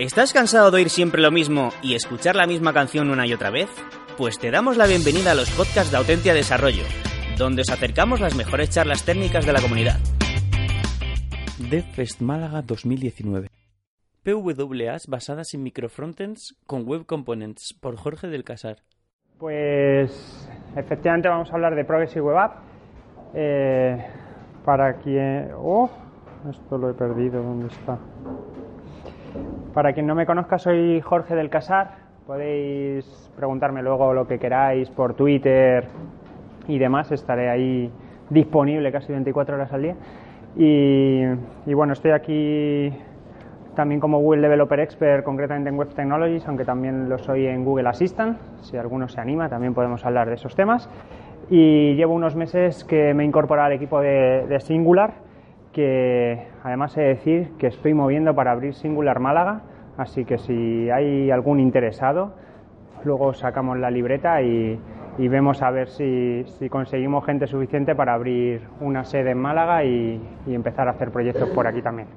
¿Estás cansado de oír siempre lo mismo y escuchar la misma canción una y otra vez? Pues te damos la bienvenida a los podcasts de Autentia Desarrollo, donde os acercamos las mejores charlas técnicas de la comunidad. DevFest Málaga 2019 PWAs basadas en microfrontends con web components por Jorge del Casar. Pues efectivamente vamos a hablar de Progressive Web App. Eh, para quien... Oh, esto lo he perdido, ¿dónde está? Para quien no me conozca, soy Jorge del Casar. Podéis preguntarme luego lo que queráis por Twitter y demás. Estaré ahí disponible casi 24 horas al día. Y, bueno, estoy aquí también como Google Developer Expert, concretamente en Web Technologies, aunque también lo soy en Google Assistant. Si alguno se anima, también podemos hablar de esos temas. Y llevo unos meses que me he incorporado al equipo de Singular que además he de decir que estoy moviendo para abrir Singular Málaga, así que si hay algún interesado, luego sacamos la libreta y, vemos a ver si, conseguimos gente suficiente para abrir una sede en Málaga y, y, empezar a hacer proyectos por aquí también.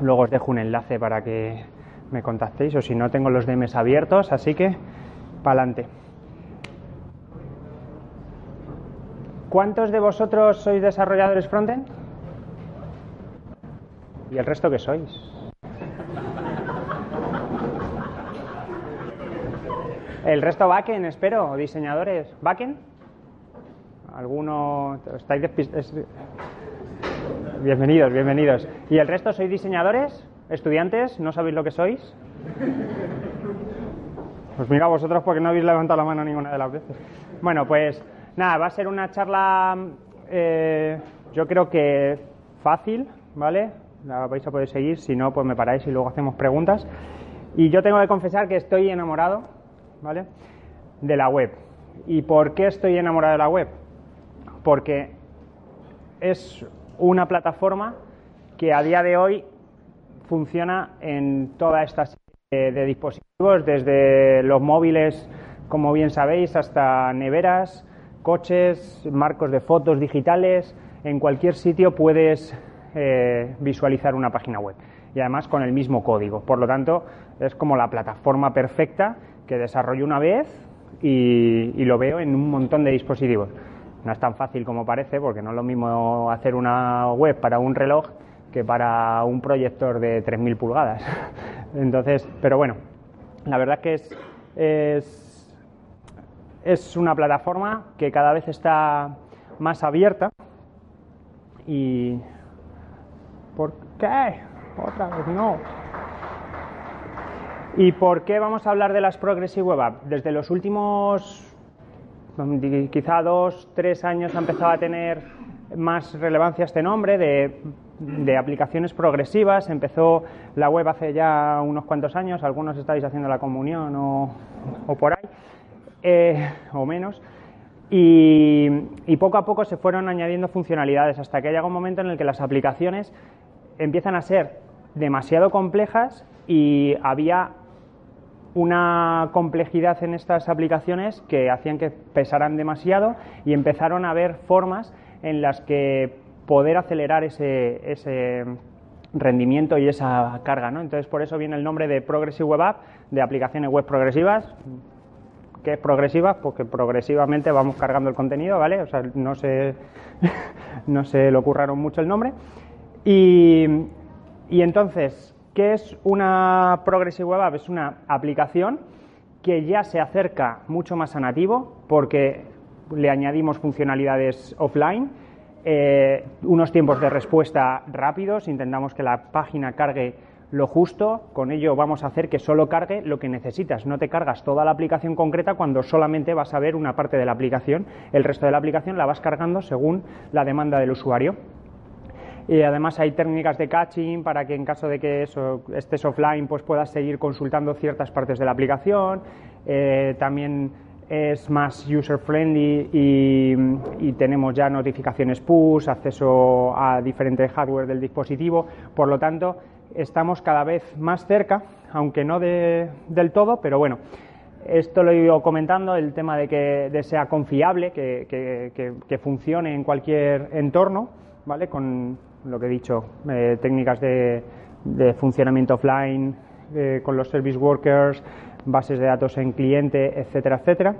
Luego os dejo un enlace para que me contactéis o si no tengo los DMs abiertos, así que para adelante. ¿Cuántos de vosotros sois desarrolladores frontend? ¿Y el resto qué sois? El resto backend, espero, diseñadores. ¿Backend? ¿Alguno? ¿Estáis Bienvenidos, bienvenidos. ¿Y el resto sois diseñadores? ¿Estudiantes? ¿No sabéis lo que sois? Pues mira vosotros porque no habéis levantado la mano ninguna de las veces. Bueno, pues nada, va a ser una charla, eh, yo creo que fácil, ¿vale? La vais a poder seguir, si no, pues me paráis y luego hacemos preguntas. Y yo tengo que confesar que estoy enamorado, ¿vale? De la web. ¿Y por qué estoy enamorado de la web? Porque es una plataforma que a día de hoy funciona en toda esta serie de dispositivos, desde los móviles, como bien sabéis, hasta neveras, coches, marcos de fotos digitales. En cualquier sitio puedes eh, visualizar una página web y además con el mismo código. Por lo tanto, es como la plataforma perfecta que desarrollo una vez y, lo veo en un montón de dispositivos. No es tan fácil como parece porque no es lo mismo hacer una web para un reloj que para un proyector de 3.000 pulgadas. Entonces, pero bueno, la verdad que es, es, es una plataforma que cada vez está más abierta y ¿Por qué? Otra vez no. ¿Y por qué vamos a hablar de las Progressive Web Apps? Desde los últimos quizá dos, tres años ha empezado a tener más relevancia este nombre de, aplicaciones progresivas. Empezó la web hace ya unos cuantos años, algunos estáis haciendo la comunión o, por ahí, eh, o menos. Y, poco a poco se fueron añadiendo funcionalidades hasta que llega un momento en el que las aplicaciones empiezan a ser demasiado complejas y había una complejidad en estas aplicaciones que hacían que pesaran demasiado y empezaron a haber formas en las que poder acelerar ese, rendimiento y esa carga. ¿no? Entonces, por eso viene el nombre de Progressive Web App, de aplicaciones web progresivas. ¿Qué es progresiva? Porque progresivamente vamos cargando el contenido, ¿vale? O sea, no se, no se le ocurraron mucho el nombre. Y, entonces, ¿qué es una Progressive Web App? Es una aplicación que ya se acerca mucho más a nativo porque le añadimos funcionalidades offline, eh, unos tiempos de respuesta rápidos, intentamos que la página cargue lo justo, con ello vamos a hacer que solo cargue lo que necesitas, no te cargas toda la aplicación concreta cuando solamente vas a ver una parte de la aplicación, el resto de la aplicación la vas cargando según la demanda del usuario. Y además hay técnicas de caching para que en caso de que eso estés offline, pues puedas seguir consultando ciertas partes de la aplicación. Eh, también es más user friendly y, tenemos ya notificaciones push, acceso a diferentes hardware del dispositivo. Por lo tanto, estamos cada vez más cerca, aunque no del todo, pero bueno. Esto lo he ido comentando, el tema de que sea confiable, que, funcione en cualquier entorno, ¿vale? Con lo que he dicho, eh, técnicas de, funcionamiento offline, eh, con los service workers, bases de datos en cliente, etcétera, etcétera.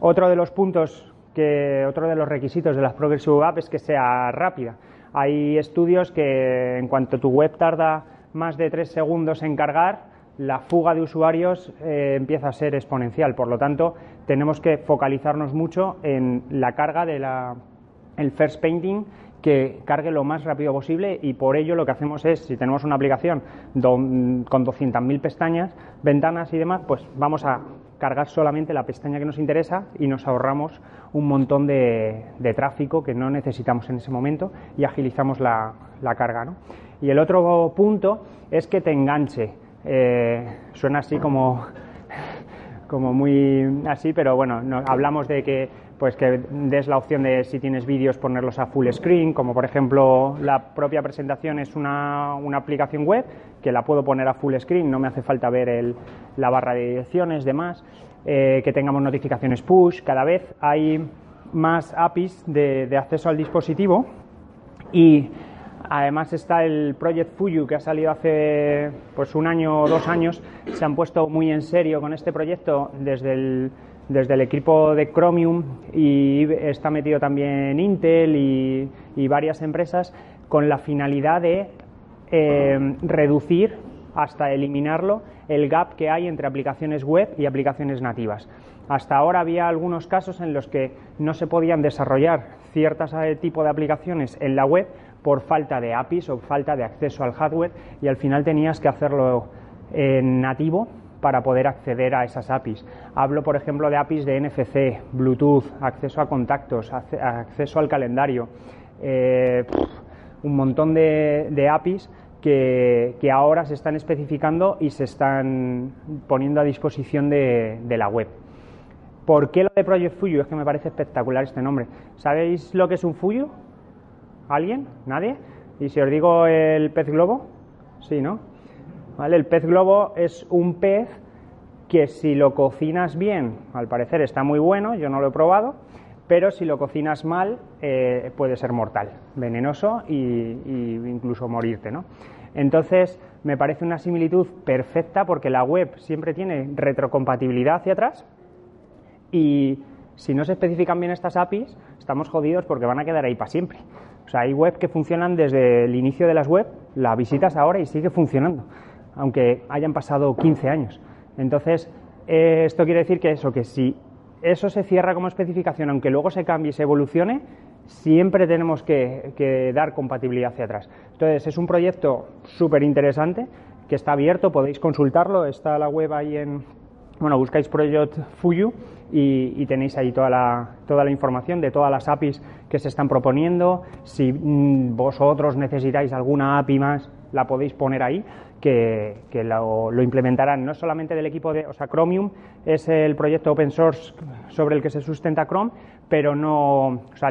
Otro de los puntos que, otro de los requisitos de las Progressive App es que sea rápida. Hay estudios que en cuanto tu web tarda más de tres segundos en cargar, la fuga de usuarios eh, empieza a ser exponencial. Por lo tanto, tenemos que focalizarnos mucho en la carga de la, el first painting que cargue lo más rápido posible y por ello lo que hacemos es, si tenemos una aplicación con 200.000 pestañas, ventanas y demás, pues vamos a cargar solamente la pestaña que nos interesa y nos ahorramos un montón de, tráfico que no necesitamos en ese momento y agilizamos la, carga. ¿no? Y el otro punto es que te enganche. Eh, suena así como, como muy así, pero bueno, hablamos de que pues que des la opción de si tienes vídeos ponerlos a full screen, como por ejemplo la propia presentación es una, aplicación web que la puedo poner a full screen, no me hace falta ver la barra de direcciones, demás, eh, que tengamos notificaciones push, cada vez hay más APIs de, acceso al dispositivo y Además está el Project Fuyu que ha salido hace pues un año o dos años. Se han puesto muy en serio con este proyecto desde el, desde el equipo de Chromium y está metido también Intel y, varias empresas con la finalidad de eh, reducir hasta eliminarlo el gap que hay entre aplicaciones web y aplicaciones nativas. Hasta ahora había algunos casos en los que no se podían desarrollar ciertos eh, tipos de aplicaciones en la web por falta de APIs o falta de acceso al hardware y al final tenías que hacerlo en nativo para poder acceder a esas APIs. Hablo, por ejemplo, de APIs de NFC, Bluetooth, acceso a contactos, acceso al calendario, eh, un montón de, APIs que, ahora se están especificando y se están poniendo a disposición de, la web. ¿Por qué lo de Project Fuyu? Es que me parece espectacular este nombre. ¿Sabéis lo que es un Fuyu? ¿Alguien? ¿Nadie? ¿Y si os digo el pez globo? Sí, ¿no? El pez globo es un pez que si lo cocinas bien, al parecer está muy bueno, yo no lo he probado, pero si lo cocinas mal eh, puede ser mortal, venenoso e incluso morirte. ¿no? Entonces, me parece una similitud perfecta porque la web siempre tiene retrocompatibilidad hacia atrás y si no se especifican bien estas APIs, estamos jodidos porque van a quedar ahí para siempre. O sea, hay web que funcionan desde el inicio de las web, la visitas ahora y sigue funcionando aunque hayan pasado 15 años. Entonces, eh, esto quiere decir que eso, que si eso se cierra como especificación, aunque luego se cambie y se evolucione, siempre tenemos que, dar compatibilidad hacia atrás. Entonces, es un proyecto súper interesante que está abierto, podéis consultarlo, está la web ahí en, bueno, buscáis Project Fuyu y, tenéis ahí toda la, toda la información de todas las APIs que se están proponiendo. Si mm, vosotros necesitáis alguna API más, la podéis poner ahí que, lo, implementarán. No solamente del equipo de, o sea, Chromium es el proyecto open source sobre el que se sustenta Chrome, pero no, o sea,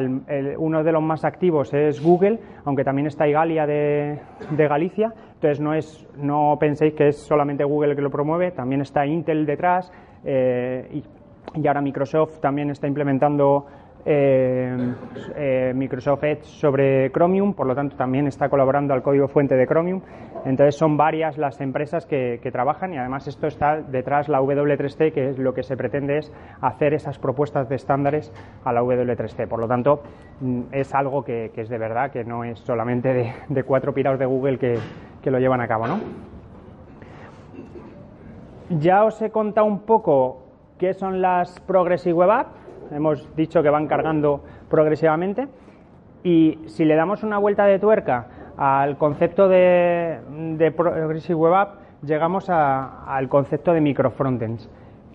uno de los más activos es Google, aunque también está Igalia de, de Galicia, entonces no es, no penséis que es solamente Google el que lo promueve, también está Intel detrás eh, y ahora Microsoft también está implementando eh, eh, Microsoft Edge sobre Chromium, por lo tanto también está colaborando al código fuente de Chromium. Entonces son varias las empresas que, trabajan y además esto está detrás la W3C, que es lo que se pretende es hacer esas propuestas de estándares a la W3C. Por lo tanto, mm, es algo que, es de verdad, que no es solamente de, cuatro pirados de Google que, que lo llevan a cabo. ¿no? Ya os he contado un poco qué son las Progressive Web Apps hemos dicho que van cargando progresivamente. Y si le damos una vuelta de tuerca al concepto de, Progressive Web App, llegamos al concepto de microfrontends,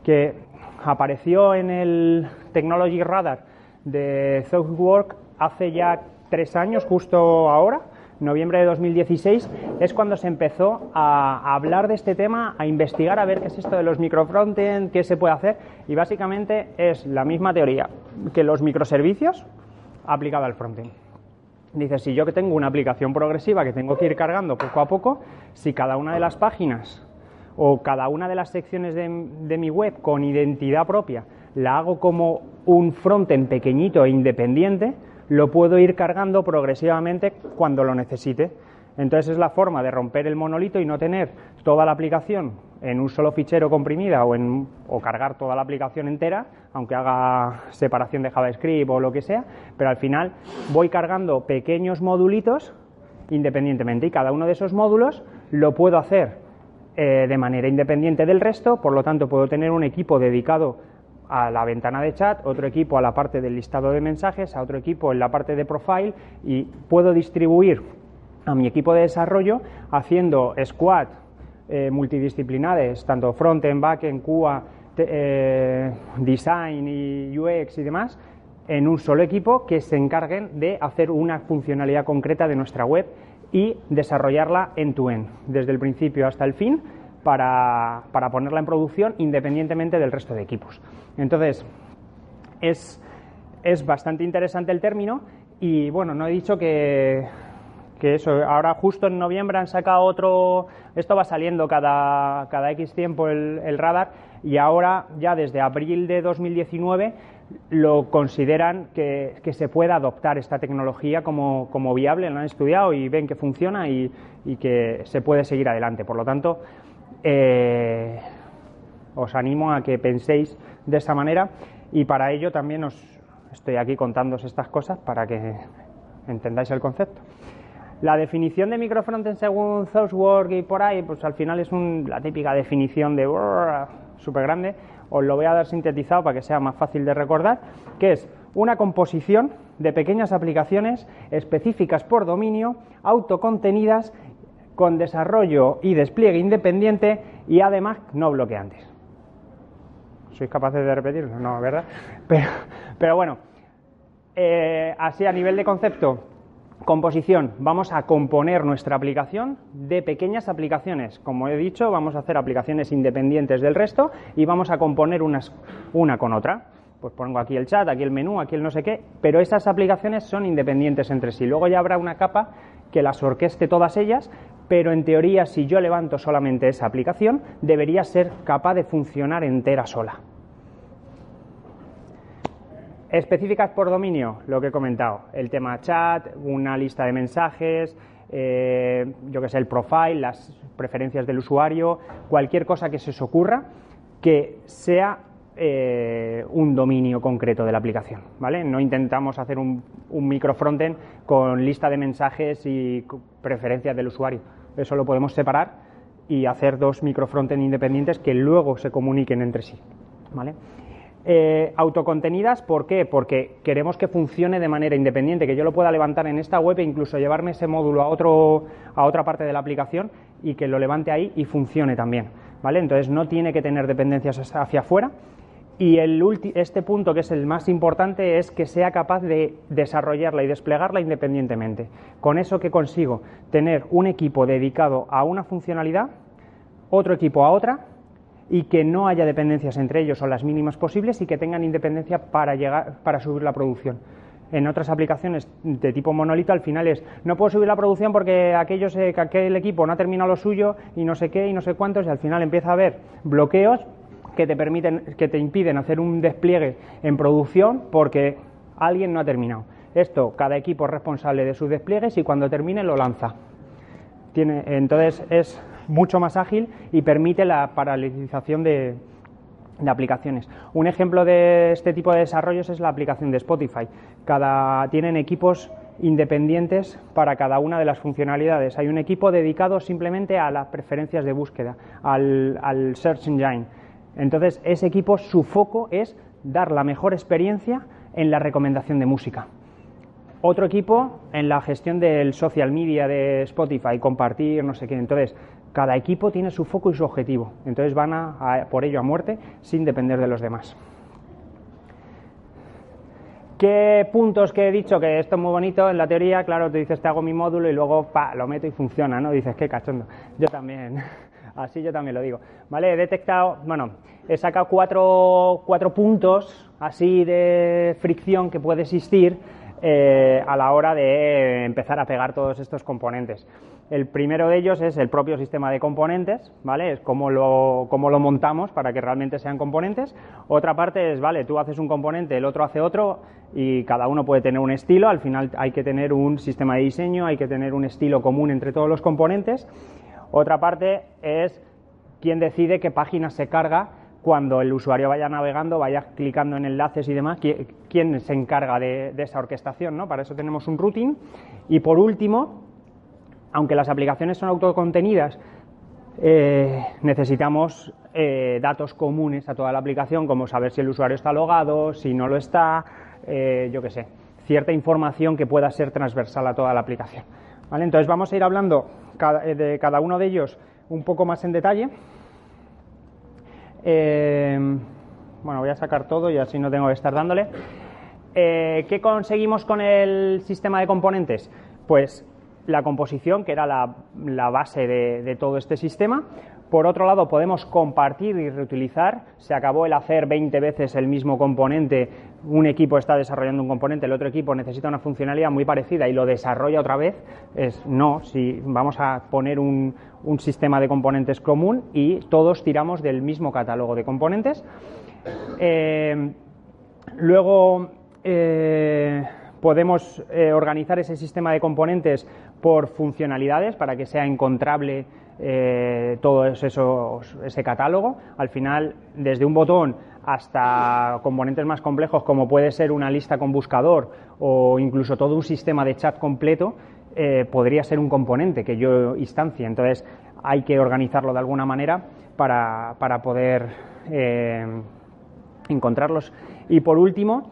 que apareció en el Technology Radar de ThoughtWorks hace ya tres años, justo ahora, noviembre de 2016, es cuando se empezó a, hablar de este tema, a investigar a ver qué es esto de los microfrontend, qué se puede hacer, y básicamente es la misma teoría que los microservicios aplicada al frontend. Dice, si yo que tengo una aplicación progresiva que tengo que ir cargando poco a poco, si cada una de las páginas o cada una de las secciones de, de mi web con identidad propia la hago como un frontend pequeñito e independiente, lo puedo ir cargando progresivamente cuando lo necesite. Entonces es la forma de romper el monolito y no tener toda la aplicación en un solo fichero comprimida o, cargar toda la aplicación entera, aunque haga separación de JavaScript o lo que sea, pero al final voy cargando pequeños modulitos independientemente y cada uno de esos módulos lo puedo hacer eh, de manera independiente del resto, por lo tanto puedo tener un equipo dedicado a la ventana de chat, otro equipo a la parte del listado de mensajes, a otro equipo en la parte de profile y puedo distribuir a mi equipo de desarrollo haciendo squad eh, multidisciplinares, tanto front-end, back-end, QA, eh, design y UX y demás, en un solo equipo que se encarguen de hacer una funcionalidad concreta de nuestra web y desarrollarla en tu end, desde el principio hasta el fin, para, para ponerla en producción independientemente del resto de equipos. Entonces, es, es bastante interesante el término y bueno, no he dicho que, que eso, ahora justo en noviembre han sacado otro, esto va saliendo cada, cada X tiempo el, el, radar y ahora ya desde abril de 2019 lo consideran que, que se pueda adoptar esta tecnología como, como, viable, lo han estudiado y ven que funciona y, y que se puede seguir adelante. Por lo tanto, eh, os animo a que penséis de esa manera y para ello también os estoy aquí contándoos estas cosas para que entendáis el concepto. La definición de microfrontend según Thoughtwork y por ahí, pues al final es la típica definición de súper grande. Os lo voy a dar sintetizado para que sea más fácil de recordar, que es una composición de pequeñas aplicaciones específicas por dominio, autocontenidas, con desarrollo y despliegue independiente y además no bloqueantes. ¿Sois capaces de repetirlo? No, ¿verdad? Pero, bueno, eh, así a nivel de concepto, composición, vamos a componer nuestra aplicación de pequeñas aplicaciones. Como he dicho, vamos a hacer aplicaciones independientes del resto y vamos a componer unas, una con otra. Pues pongo aquí el chat, aquí el menú, aquí el no sé qué, pero esas aplicaciones son independientes entre sí. Luego ya habrá una capa que las orqueste todas ellas, pero en teoría si yo levanto solamente esa aplicación, debería ser capaz de funcionar entera sola. Específicas por dominio, lo que he comentado, el tema chat, una lista de mensajes, eh, yo que sé, el profile, las preferencias del usuario, cualquier cosa que se os ocurra que sea eh, un dominio concreto de la aplicación, ¿vale? No intentamos hacer un, un micro frontend con lista de mensajes y preferencias del usuario. Eso lo podemos separar y hacer dos micro frontend independientes que luego se comuniquen entre sí, ¿vale? Eh, autocontenidas, ¿por qué? Porque queremos que funcione de manera independiente, que yo lo pueda levantar en esta web e incluso llevarme ese módulo a, otro, a otra parte de la aplicación y que lo levante ahí y funcione también. ¿vale? Entonces no tiene que tener dependencias hacia afuera. Y el este punto, que es el más importante, es que sea capaz de desarrollarla y desplegarla independientemente. Con eso que consigo tener un equipo dedicado a una funcionalidad, otro equipo a otra, y que no haya dependencias entre ellos o las mínimas posibles y que tengan independencia para llegar para subir la producción. En otras aplicaciones de tipo monolito al final es no puedo subir la producción porque aquellos, aquel equipo no ha terminado lo suyo y no sé qué y no sé cuántos y al final empieza a haber bloqueos que te permiten que te impiden hacer un despliegue en producción porque alguien no ha terminado. Esto cada equipo es responsable de sus despliegues y cuando termine lo lanza. Entonces es mucho más ágil y permite la paralelización de, aplicaciones. Un ejemplo de este tipo de desarrollos es la aplicación de Spotify. Cada, tienen equipos independientes para cada una de las funcionalidades. Hay un equipo dedicado simplemente a las preferencias de búsqueda, al Search Engine. Entonces, ese equipo, su foco es dar la mejor experiencia en la recomendación de música. Otro equipo en la gestión del social media de Spotify, compartir, no sé qué. Entonces, cada equipo tiene su foco y su objetivo. Entonces van a, por ello a muerte sin depender de los demás. ¿Qué puntos que he dicho que esto es muy bonito en la teoría? Claro, te dices, te hago mi módulo y luego pa, lo meto y funciona, ¿no? Dices, qué cachondo. Yo también, así yo también lo digo. ¿Vale? He detectado, bueno, he sacado cuatro, cuatro puntos así de fricción que puede existir eh, a la hora de empezar a pegar todos estos componentes. El primero de ellos es el propio sistema de componentes, ¿vale? Es cómo lo, cómo lo montamos para que realmente sean componentes. Otra parte es, vale, tú haces un componente, el otro hace otro y cada uno puede tener un estilo. Al final hay que tener un sistema de diseño, hay que tener un estilo común entre todos los componentes. Otra parte es quién decide qué página se carga cuando el usuario vaya navegando, vaya clicando en enlaces y demás, quién se encarga de, esa orquestación, ¿no? Para eso tenemos un routing. Y por último, aunque las aplicaciones son autocontenidas, eh, necesitamos eh, datos comunes a toda la aplicación, como saber si el usuario está logado, si no lo está, eh, yo qué sé, cierta información que pueda ser transversal a toda la aplicación. ¿Vale? Entonces vamos a ir hablando de cada uno de ellos un poco más en detalle. bueno, voy a sacar todo y así no tengo que estar dándole. ¿Qué conseguimos con el sistema de componentes? Pues la composición, que era la, base de, todo este sistema. Por otro lado, podemos compartir y reutilizar. Se acabó el hacer 20 veces el mismo componente. Un equipo está desarrollando un componente, el otro equipo necesita una funcionalidad muy parecida y lo desarrolla otra vez. No, si vamos a poner un, sistema de componentes común y todos tiramos del mismo catálogo de componentes. Eh, luego. Eh, podemos eh, organizar ese sistema de componentes por funcionalidades para que sea encontrable eh, todo eso, ese catálogo. Al final, desde un botón hasta componentes más complejos como puede ser una lista con buscador o incluso todo un sistema de chat completo, eh, podría ser un componente que yo instancia. Entonces hay que organizarlo de alguna manera para, para poder eh, encontrarlos. Y por último,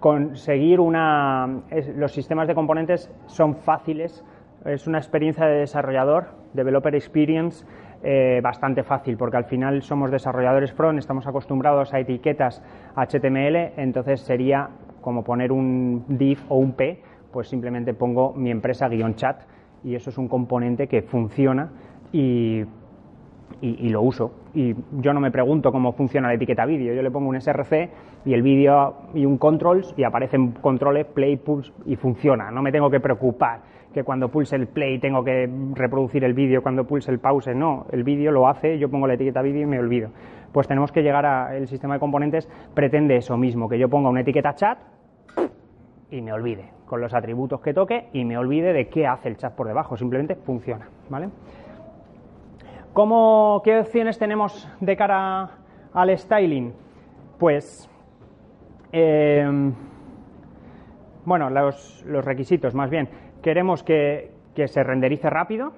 conseguir una... los sistemas de componentes son fáciles, es una experiencia de desarrollador, developer experience, eh, bastante fácil, porque al final somos desarrolladores front, estamos acostumbrados a etiquetas HTML, entonces sería como poner un div o un p, pues simplemente pongo mi empresa guion chat y eso es un componente que funciona y y, lo uso. Y yo no me pregunto cómo funciona la etiqueta vídeo, yo le pongo un SRC y el vídeo y un controls y aparecen controles play, pulse y funciona. No me tengo que preocupar que cuando pulse el play tengo que reproducir el vídeo, cuando pulse el pause, no, el vídeo lo hace, yo pongo la etiqueta vídeo y me olvido. Pues tenemos que llegar a el sistema de componentes pretende eso mismo, que yo ponga una etiqueta chat y me olvide con los atributos que toque y me olvide de qué hace el chat por debajo, simplemente funciona, ¿vale? ¿Qué opciones tenemos de cara al styling? Pues, em, bueno, los, requisitos más bien. Queremos que, se renderice rápido.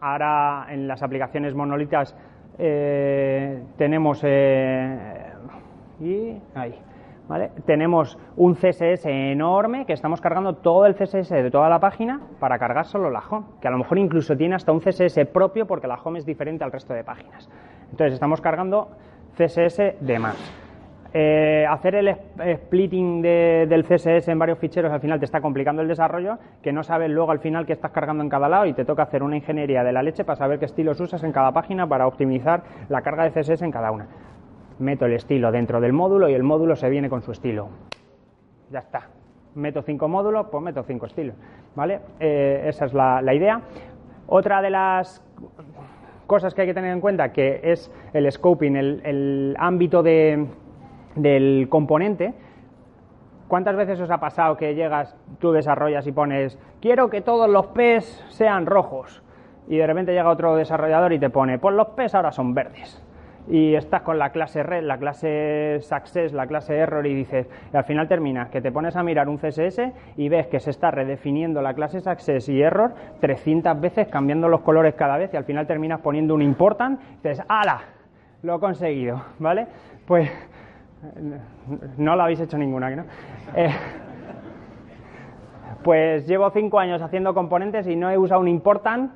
Ahora en las aplicaciones monolitas eh, tenemos... Eh, y ahí. Tenemos un CSS enorme que estamos cargando todo el CSS de toda la página para cargar solo la home, que a lo mejor incluso tiene hasta un CSS propio porque la home es diferente al resto de páginas. Entonces estamos cargando CSS de más. Eh, hacer el splitting del CSS en varios ficheros al final te está complicando el desarrollo, que no sabes luego al final qué estás cargando en cada lado y te toca hacer una ingeniería de la leche para saber qué estilos usas en cada página para optimizar la carga de CSS en cada una meto el estilo dentro del módulo y el módulo se viene con su estilo. Ya está. Meto cinco módulos, pues meto cinco estilos. ¿Vale? Eh, esa es la, idea. Otra de las cosas que hay que tener en cuenta que es el scoping, el, ámbito de, del componente. ¿Cuántas veces os ha pasado que llegas, tú desarrollas y pones, quiero que todos los P's sean rojos? Y de repente llega otro desarrollador y te pone, pues los P's ahora son verdes y estás con la clase red, la clase success, la clase error y dices, y al final terminas que te pones a mirar un CSS y ves que se está redefiniendo la clase success y error 300 veces cambiando los colores cada vez y al final terminas poniendo un important y dices, ¡ala! Lo he conseguido, ¿vale? Pues no lo habéis hecho ninguna, ¿no? Eh, pues llevo cinco años haciendo componentes y no he usado un important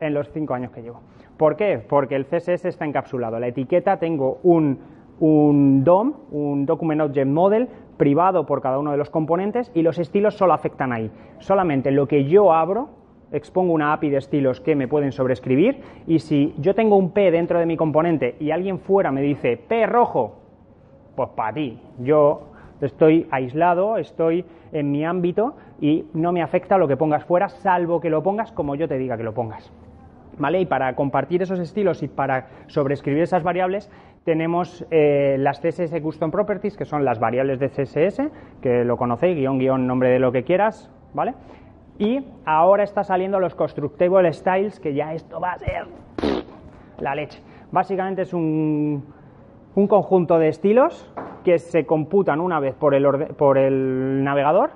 en los cinco años que llevo. ¿Por qué? Porque el CSS está encapsulado. La etiqueta tengo un, DOM, un Document Object Model, privado por cada uno de los componentes y los estilos solo afectan ahí. Solamente lo que yo abro, expongo una API de estilos que me pueden sobreescribir y si yo tengo un P dentro de mi componente y alguien fuera me dice P rojo, pues para ti, yo estoy aislado, estoy en mi ámbito y no me afecta lo que pongas fuera, salvo que lo pongas como yo te diga que lo pongas. ¿Vale? Y para compartir esos estilos y para sobreescribir esas variables, tenemos eh, las CSS Custom Properties, que son las variables de CSS, que lo conocéis, guion, guion, nombre de lo que quieras, ¿vale? Y ahora está saliendo los Constructible Styles, que ya esto va a ser la leche. Básicamente es un, un conjunto de estilos que se computan una vez por el, por el navegador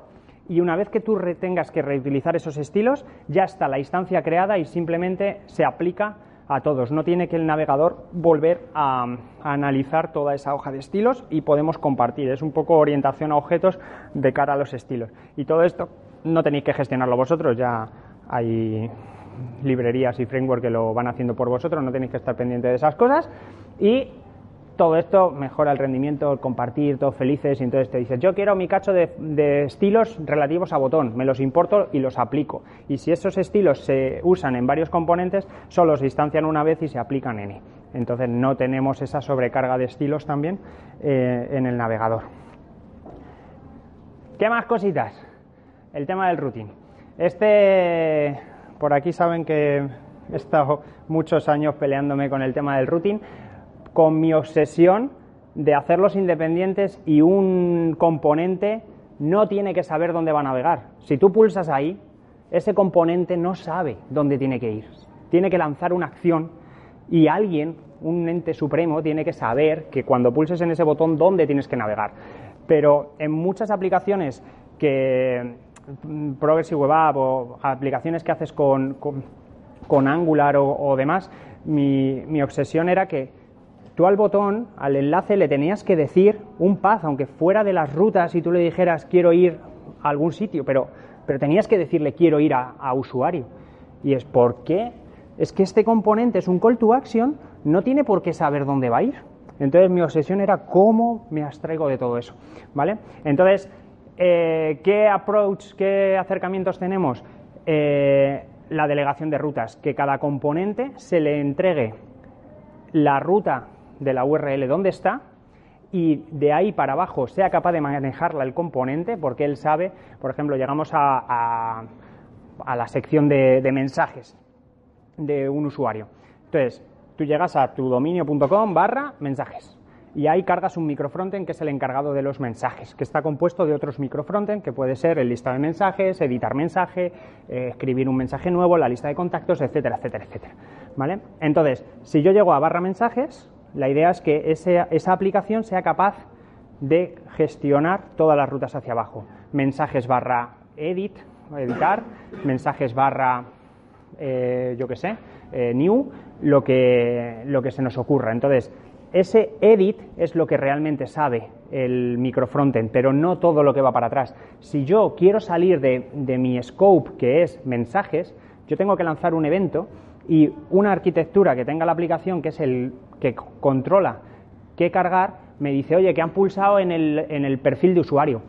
y una vez que tú tengas que reutilizar esos estilos, ya está la instancia creada y simplemente se aplica a todos. No tiene que el navegador volver a, analizar toda esa hoja de estilos y podemos compartir. Es un poco orientación a objetos de cara a los estilos. Y todo esto no tenéis que gestionarlo vosotros, ya hay librerías y framework que lo van haciendo por vosotros, no tenéis que estar pendiente de esas cosas. Y todo esto mejora el rendimiento, el compartir, todos felices, y entonces te dices, yo quiero mi cacho de, estilos relativos a botón, me los importo y los aplico. Y si esos estilos se usan en varios componentes, solo se instancian una vez y se aplican en Entonces no tenemos esa sobrecarga de estilos también eh, en el navegador. ¿Qué más cositas? El tema del routing. Este, por aquí saben que he estado muchos años peleándome con el tema del routing con mi obsesión de hacerlos independientes y un componente no tiene que saber dónde va a navegar. Si tú pulsas ahí, ese componente no sabe dónde tiene que ir. Tiene que lanzar una acción y alguien, un ente supremo, tiene que saber que cuando pulses en ese botón dónde tienes que navegar. Pero en muchas aplicaciones que mm, Progressive Web App o aplicaciones que haces con, Angular o, demás, mi obsesión era que tú al botón, al enlace, le tenías que decir un path, aunque fuera de las rutas y tú le dijeras quiero ir a algún sitio, pero, pero tenías que decirle quiero ir a, usuario. Y es ¿por qué? Es que este componente es un call to action, no tiene por qué saber dónde va a ir. Entonces mi obsesión era cómo me abstraigo de todo eso, ¿vale? Entonces, eh, ¿qué approach, qué acercamientos tenemos? Eh, la delegación de rutas, que cada componente se le entregue la ruta de la URL dónde está y de ahí para abajo sea capaz de manejarla el componente, porque él sabe, por ejemplo, llegamos a, a, la sección de, mensajes de un usuario. Entonces, tú llegas a tu dominio.com barra mensajes y ahí cargas un microfrontend que es el encargado de los mensajes, que está compuesto de otros microfrontend que puede ser el listado de mensajes, editar mensaje, eh, escribir un mensaje nuevo, la lista de contactos, etcétera, etcétera, etcétera. ¿Vale? Entonces, si yo llego a barra mensajes, la idea es que esa aplicación sea capaz de gestionar todas las rutas hacia abajo. Mensajes barra edit, editar, mensajes barra, eh, yo qué sé, eh, new, lo que, lo que se nos ocurra. Entonces, ese edit es lo que realmente sabe el microfrontend, pero no todo lo que va para atrás. Si yo quiero salir de, de mi scope, que es mensajes, yo tengo que lanzar un evento y una arquitectura que tenga la aplicación, que es el que controla qué cargar, me dice, oye, que han pulsado en el, en el perfil de usuario.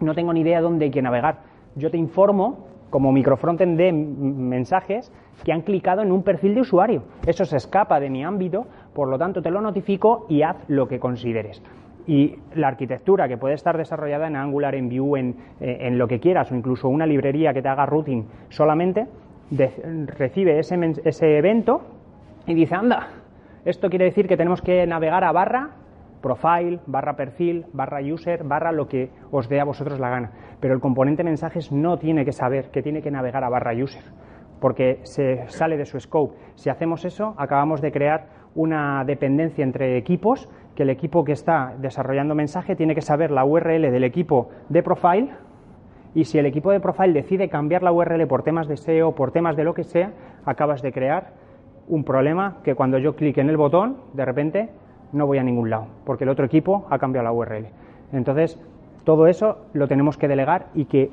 No tengo ni idea dónde hay que navegar. Yo te informo, como microfrontend de mensajes, que han clicado en un perfil de usuario. Eso se escapa de mi ámbito, por lo tanto te lo notifico y haz lo que consideres. Y la arquitectura que puede estar desarrollada en Angular, en Vue, en, eh, en lo que quieras, o incluso una librería que te haga routing solamente, recibe ese, ese evento y dice, anda, esto quiere decir que tenemos que navegar a barra profile, barra perfil, barra user, barra lo que os dé a vosotros la gana. Pero el componente mensajes no tiene que saber que tiene que navegar a barra user, porque se sale de su scope. Si hacemos eso, acabamos de crear una dependencia entre equipos, que el equipo que está desarrollando mensaje tiene que saber la URL del equipo de profile y si el equipo de profile decide cambiar la URL por temas de SEO, por temas de lo que sea, acabas de crear un problema que cuando yo clique en el botón, de repente no voy a ningún lado, porque el otro equipo ha cambiado la URL. Entonces, todo eso lo tenemos que delegar y que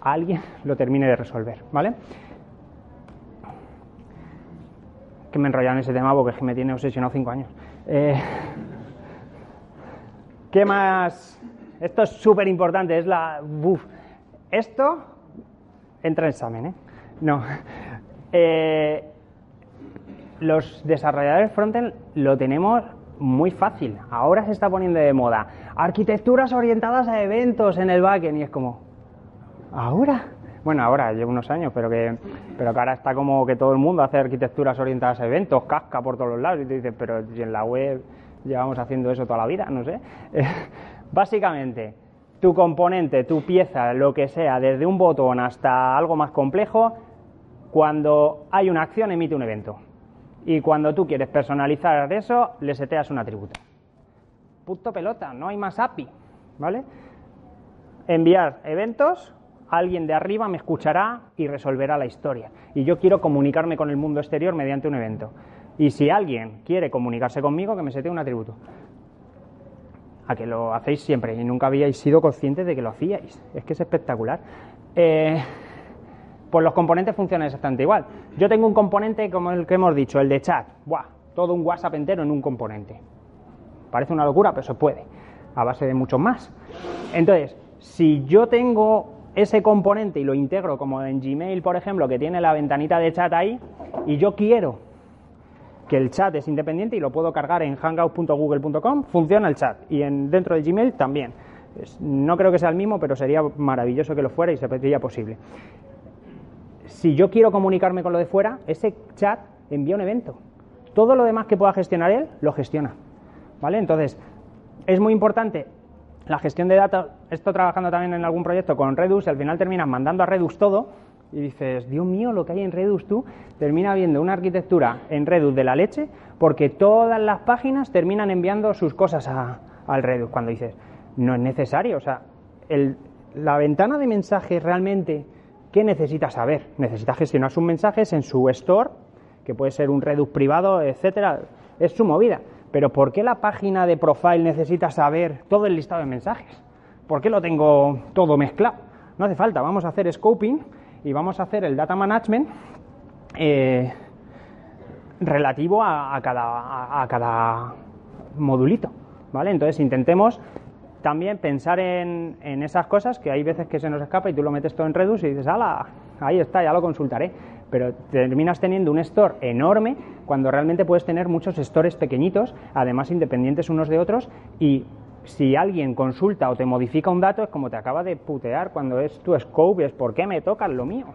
alguien lo termine de resolver, ¿vale? Que me enrollan en ese tema porque me tiene obsesionado cinco años. Eh, ¿Qué más Esto es súper importante, es la... Esto entra en examen, ¿eh? No. Eh, los desarrolladores frontend lo tenemos muy fácil. Ahora se está poniendo de moda. Arquitecturas orientadas a eventos en el backend y es como, ¿ahora? Bueno, ahora llevo unos años, pero que, pero ahora está como que todo el mundo hace arquitecturas orientadas a eventos, casca por todos los lados y te dices, pero si en la web llevamos haciendo eso toda la vida, no sé. Básicamente, tu componente, tu pieza, lo que sea, desde un botón hasta algo más complejo, cuando hay una acción emite un evento. Y cuando tú quieres personalizar eso, le seteas un atributo. Punto pelota, no hay más API, ¿vale? Enviar eventos, alguien de arriba me escuchará y resolverá la historia. Y yo quiero comunicarme con el mundo exterior mediante un evento. Y si alguien quiere comunicarse conmigo, que me setee un atributo. A que lo hacéis siempre y nunca habíais sido conscientes de que lo hacíais. Es que es espectacular. Eh, pues los componentes funcionan exactamente igual. Yo tengo un componente como el que hemos dicho, el de chat. ¡Buah! Todo un WhatsApp entero en un componente. Parece una locura, pero se puede, a base de muchos más. Entonces, si yo tengo ese componente y lo integro como en Gmail, por ejemplo, que tiene la ventanita de chat ahí, y yo quiero que el chat es independiente y lo puedo cargar en hangout.google.com, funciona el chat. Y en, dentro de Gmail también. No creo que sea el mismo, pero sería maravilloso que lo fuera y se sería posible si yo quiero comunicarme con lo de fuera, ese chat envía un evento. Todo lo demás que pueda gestionar él, lo gestiona. ¿Vale? Entonces, es muy importante la gestión de datos. Estoy trabajando también en algún proyecto con Redux al final terminas mandando a Redux todo y dices, Dios mío, lo que hay en Redux tú, termina viendo una arquitectura en Redux de la leche porque todas las páginas terminan enviando sus cosas al Redux. Cuando dices, no es necesario, o sea, la ventana de mensajes realmente ¿Qué necesita saber? Necesita gestionar sus mensajes en su store, que puede ser un Redux privado, etcétera. Es su movida. Pero ¿por qué la página de profile necesita saber todo el listado de mensajes? ¿Por qué lo tengo todo mezclado? No hace falta, vamos a hacer scoping y vamos a hacer el data management eh, relativo a, cada, a cada modulito. ¿Vale? Entonces intentemos también pensar en, esas cosas que hay veces que se nos escapa y tú lo metes todo en Redux y dices, ala, ahí está, ya lo consultaré. Pero terminas teniendo un store enorme cuando realmente puedes tener muchos stores pequeñitos, además independientes unos de otros, y si alguien consulta o te modifica un dato es como te acaba de putear cuando es tu scope, es ¿por qué me tocas lo mío?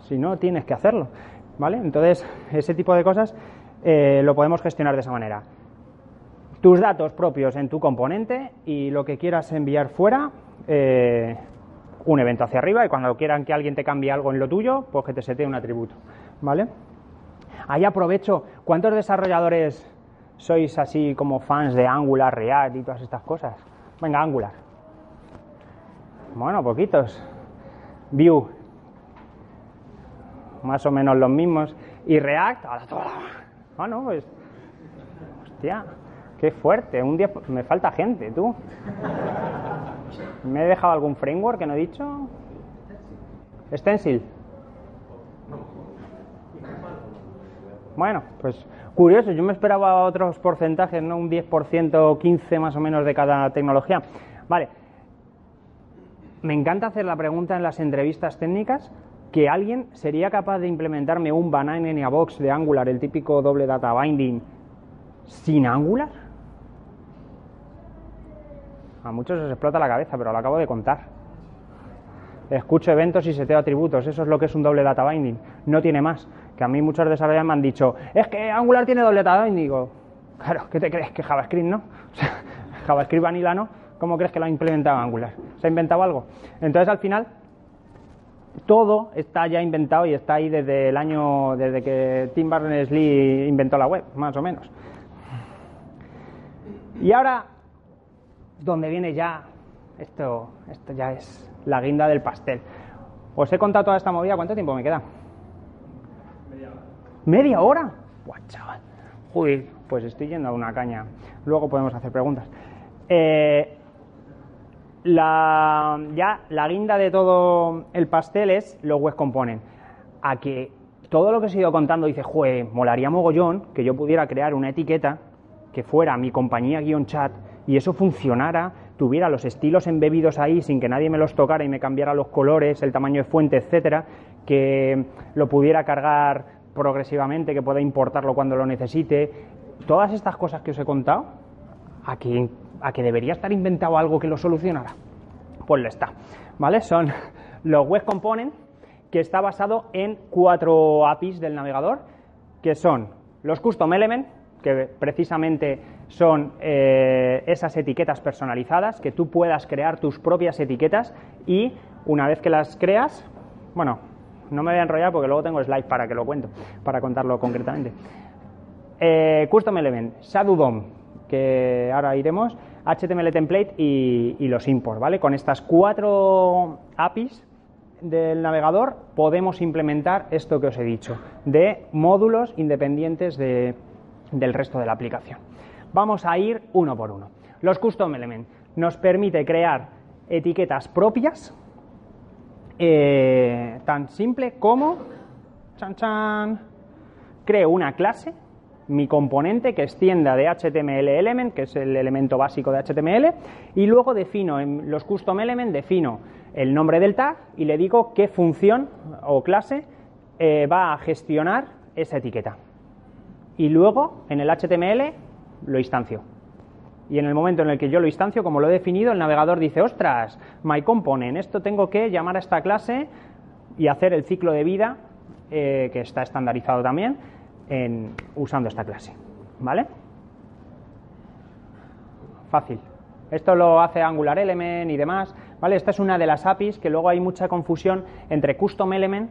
Si no, tienes que hacerlo. ¿Vale? Entonces, ese tipo de cosas eh, lo podemos gestionar de esa manera tus datos propios en tu componente y lo que quieras enviar fuera, eh, un evento hacia arriba y cuando quieran que alguien te cambie algo en lo tuyo, pues que te setee un atributo. ¿Vale? Ahí aprovecho, ¿cuántos desarrolladores sois así como fans de Angular, React y todas estas cosas? Venga, Angular. Bueno, poquitos. Vue. Más o menos los mismos. Y React, a la. Bueno, pues. Hostia. Qué fuerte, un día me falta gente, tú. ¿Me he dejado algún framework que no he dicho? Stencil. Bueno, pues curioso, yo me esperaba otros porcentajes, ¿no? Un 10% o 15 más o menos de cada tecnología. Vale. Me encanta hacer la pregunta en las entrevistas técnicas que alguien sería capaz de implementarme un banana box de Angular, el típico doble data binding, sin Angular. A muchos les explota la cabeza, pero lo acabo de contar. Escucho eventos y seteo atributos. Eso es lo que es un doble data binding. No tiene más. Que a mí muchos desarrolladores me han dicho, es que Angular tiene doble data binding. Digo, claro, ¿qué te crees? ¿Que JavaScript no? O sea, JavaScript vanilla no. ¿Cómo crees que lo ha implementado Angular? ¿Se ha inventado algo? Entonces, al final, todo está ya inventado y está ahí desde el año, desde que Tim Berners-Lee inventó la web, más o menos. Y ahora donde viene ya, esto, esto ya es la guinda del pastel. Os he contado toda esta movida, ¿cuánto tiempo me queda? Media hora. ¿Media hora? Buah, chaval. Joder, pues estoy yendo a una caña. Luego podemos hacer preguntas. Eh, la, ya la guinda de todo el pastel es los web components. A que todo lo que he ido contando dice, jue, molaría mogollón que yo pudiera crear una etiqueta que fuera mi compañía guion chat y eso funcionara, tuviera los estilos embebidos ahí sin que nadie me los tocara y me cambiara los colores, el tamaño de fuente, etcétera, que lo pudiera cargar progresivamente, que pueda importarlo cuando lo necesite. Todas estas cosas que os he contado, a que, a que debería estar inventado algo que lo solucionara. Pues lo está. ¿Vale? Son los Web Components, que está basado en cuatro APIs del navegador, que son los Custom Element, que precisamente son eh, esas etiquetas personalizadas, que tú puedas crear tus propias etiquetas y una vez que las creas, bueno, no me voy a enrollar porque luego tengo slides para que lo cuento, para contarlo concretamente. Eh, custom Element, Shadow DOM, que ahora iremos, HTML Template y, los import, ¿vale? Con estas cuatro APIs del navegador podemos implementar esto que os he dicho, de módulos independientes de, del resto de la aplicación. Vamos a ir uno por uno. Los Custom Element nos permite crear etiquetas propias, eh, tan simple como, chan chan, creo una clase, mi componente que extienda de HTML element, que es el elemento básico de HTML, y luego defino en los custom element, defino el nombre del tag y le digo qué función o clase eh, va a gestionar esa etiqueta. Y luego en el HTML lo instancio. Y en el momento en el que yo lo instancio, como lo he definido, el navegador dice, ostras, my component, esto tengo que llamar a esta clase y hacer el ciclo de vida, eh, que está estandarizado también, en, usando esta clase. ¿Vale? Fácil. Esto lo hace Angular Element y demás. ¿vale? Esta es una de las APIs que luego hay mucha confusión entre Custom Element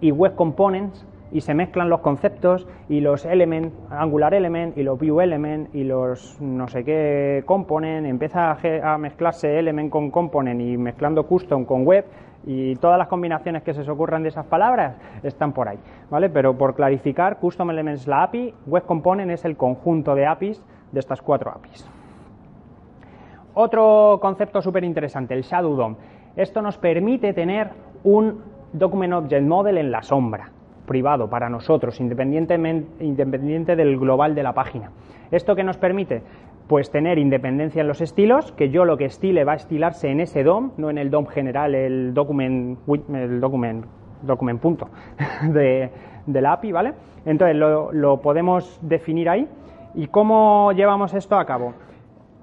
y Web Components y se mezclan los conceptos y los element, Angular Element y los View Element y los no sé qué Component, empieza a, mezclarse Element con Component y mezclando Custom con Web y todas las combinaciones que se os ocurran de esas palabras están por ahí, ¿vale? Pero por clarificar, Custom Elements la API, Web Component es el conjunto de APIs de estas cuatro APIs. Otro concepto súper interesante, el Shadow DOM. Esto nos permite tener un Document Object Model en la sombra, privado para nosotros, independiente del global de la página. ¿Esto qué nos permite? pues tener independencia en los estilos, que yo lo que estile va a estilarse en ese DOM, no en el DOM general, el document, el document, document punto de, la API, ¿vale? Entonces lo, podemos definir ahí. ¿Y cómo llevamos esto a cabo?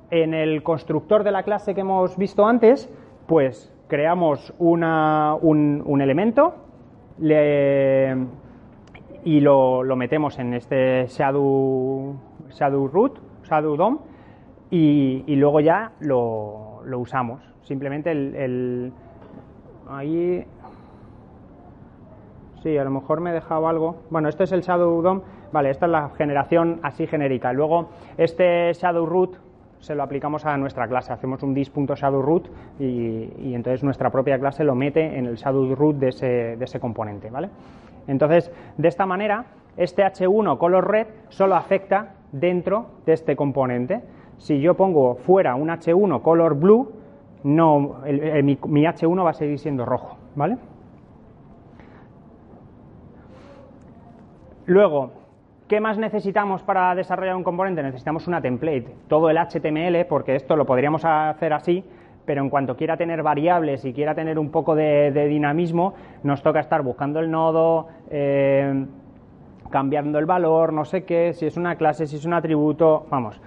En el constructor de la clase que hemos visto antes, pues creamos una, un, elemento y lo, lo, metemos en este shadow, shadow root, shadow DOM, y, luego ya lo, usamos. Simplemente el, Ahí... Sí, a lo mejor me he dejado algo. Bueno, este es el Shadow DOM. Vale, esta es la generación así genérica. Luego, este Shadow Root se lo aplicamos a nuestra clase. Hacemos un dis.shadowRoot y, y entonces nuestra propia clase lo mete en el Shadow Root de ese, de ese componente, ¿vale? Entonces, de esta manera, este H1 color red solo afecta dentro de este componente si yo pongo fuera un H1 color blue, no, mi, H1 va a seguir siendo rojo, ¿vale? Luego, ¿qué más necesitamos para desarrollar un componente? Necesitamos una template, todo el HTML, porque esto lo podríamos hacer así, pero en cuanto quiera tener variables y quiera tener un poco de, dinamismo, nos toca estar buscando el nodo, eh, cambiando el valor, no sé qué, si es una clase, si es un atributo, vamos,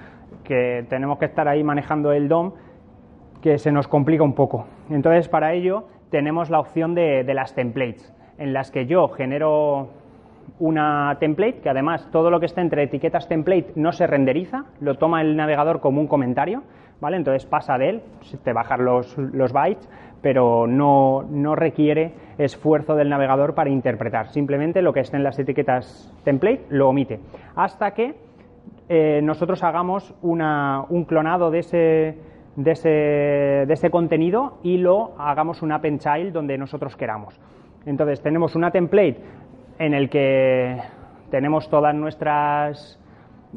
que tenemos que estar ahí manejando el DOM, que se nos complica un poco. Entonces, para ello tenemos la opción de, las templates, en las que yo genero una template, que además todo lo que esté entre etiquetas template no se renderiza, lo toma el navegador como un comentario, ¿vale? Entonces pasa de él, te bajar los, los bytes, pero no, no, requiere esfuerzo del navegador para interpretar. Simplemente lo que esté en las etiquetas template lo omite. Hasta que eh, nosotros hagamos un clonado de ese, de, ese, de ese, contenido y lo hagamos un append child donde nosotros queramos. Entonces tenemos una template en el que tenemos todas nuestras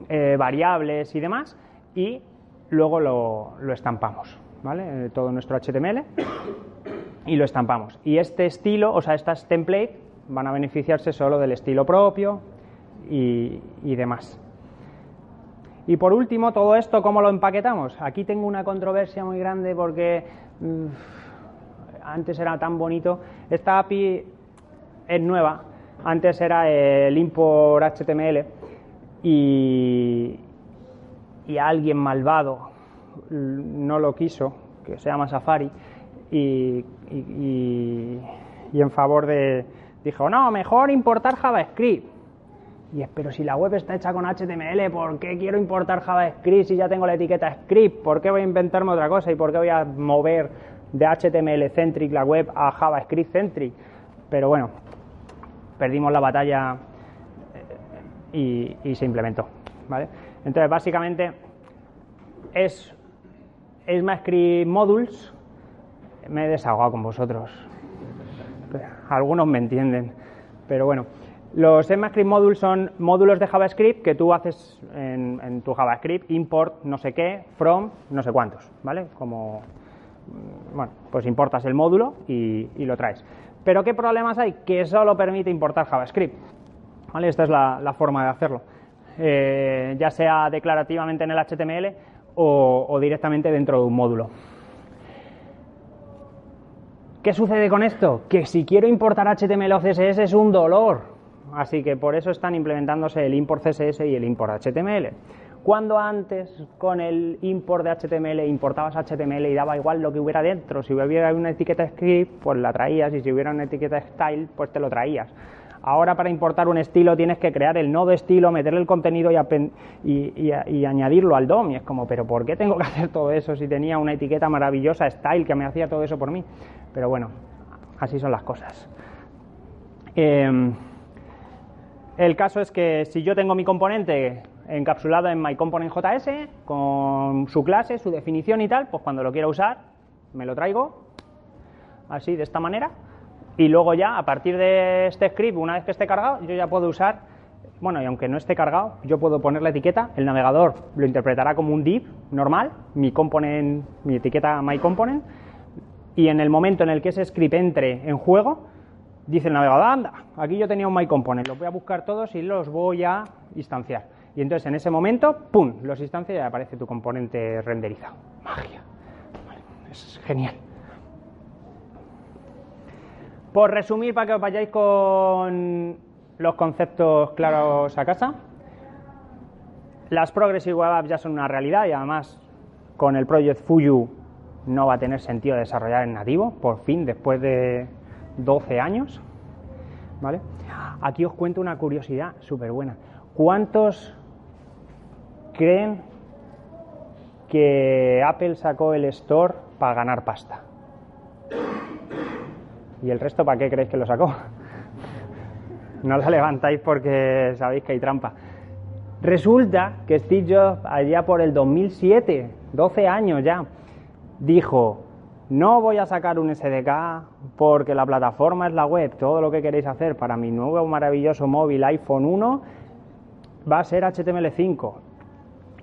eh, variables y demás y luego lo, lo estampamos, ¿vale? Eh, todo nuestro HTML y lo estampamos. Y este estilo, o sea, estas templates van a beneficiarse solo del estilo propio y demás. Y por último, todo esto, ¿cómo lo empaquetamos? Aquí tengo una controversia muy grande porque mm, antes era tan bonito. Esta API es nueva, antes era el import HTML y, alguien malvado no lo quiso, que se llama Safari, y, y, y en favor de... Dijo, no, mejor importar JavaScript. Y es, pero si la web está hecha con HTML, ¿por qué quiero importar JavaScript si ya tengo la etiqueta script? ¿Por qué voy a inventarme otra cosa? ¿Y por qué voy a mover de HTML centric la web a JavaScript centric? Pero bueno, perdimos la batalla eh, y, se implementó. ¿vale? Entonces, básicamente, es, es script modules. Me he desahogado con vosotros. Algunos me entienden, pero bueno. Los ECMAScript modules son módulos de JavaScript que tú haces en, tu JavaScript, import no sé qué, from no sé cuántos, ¿vale? Como, mm, bueno, pues importas el módulo y, lo traes. Pero ¿qué problemas hay? Que solo permite importar JavaScript, ¿vale? Esta es la, forma de hacerlo, eh, ya sea declarativamente en el HTML o, o directamente dentro de un módulo. ¿Qué sucede con esto? Que si quiero importar HTML o CSS es un dolor, Así que por eso están implementándose el import CSS y el import HTML. Cuando antes con el import de HTML importabas HTML y daba igual lo que hubiera dentro, si hubiera una etiqueta script, pues la traías y si hubiera una etiqueta style, pues te lo traías. Ahora para importar un estilo tienes que crear el nodo estilo, meterle el contenido y, añadirlo al DOM. Y es como, pero ¿por qué tengo que hacer todo eso si tenía una etiqueta maravillosa style que me hacía todo eso por mí? Pero bueno, así son las cosas. Em, el caso es que si yo tengo mi componente encapsulado en MyComponentJS, con su clase, su definición y tal, pues cuando lo quiero usar, me lo traigo así, de esta manera, y luego ya, a partir de este script, una vez que esté cargado, yo ya puedo usar, bueno, y aunque no esté cargado, yo puedo poner la etiqueta, el navegador lo interpretará como un div normal, mi component, mi etiqueta MyComponent, y en el momento en el que ese script entre en juego, dice el navegador, anda, aquí yo tenía un MyComponent, los voy a buscar todos y los voy a instanciar. Y entonces en ese momento, ¡pum!, los instancia y aparece tu componente renderizado. Magia. es genial. Por resumir, para que os vayáis con los conceptos claros a casa, las Progressive Web Apps ya son una realidad y además con el Project Fuyu no va a tener sentido desarrollar en nativo, por fin, después de 12 años. ¿Vale? Aquí os cuento una curiosidad súper buena. ¿Cuántos creen que Apple sacó el Store para ganar pasta? ¿Y el resto para qué creéis que lo sacó? No la levantáis porque sabéis que hay trampa. Resulta que Steve Jobs, allá por el 2007, 12 años ya, dijo, no voy a sacar un SDK porque la plataforma es la web. Todo lo que queréis hacer para mi nuevo maravilloso móvil iPhone 1 va a ser HTML5.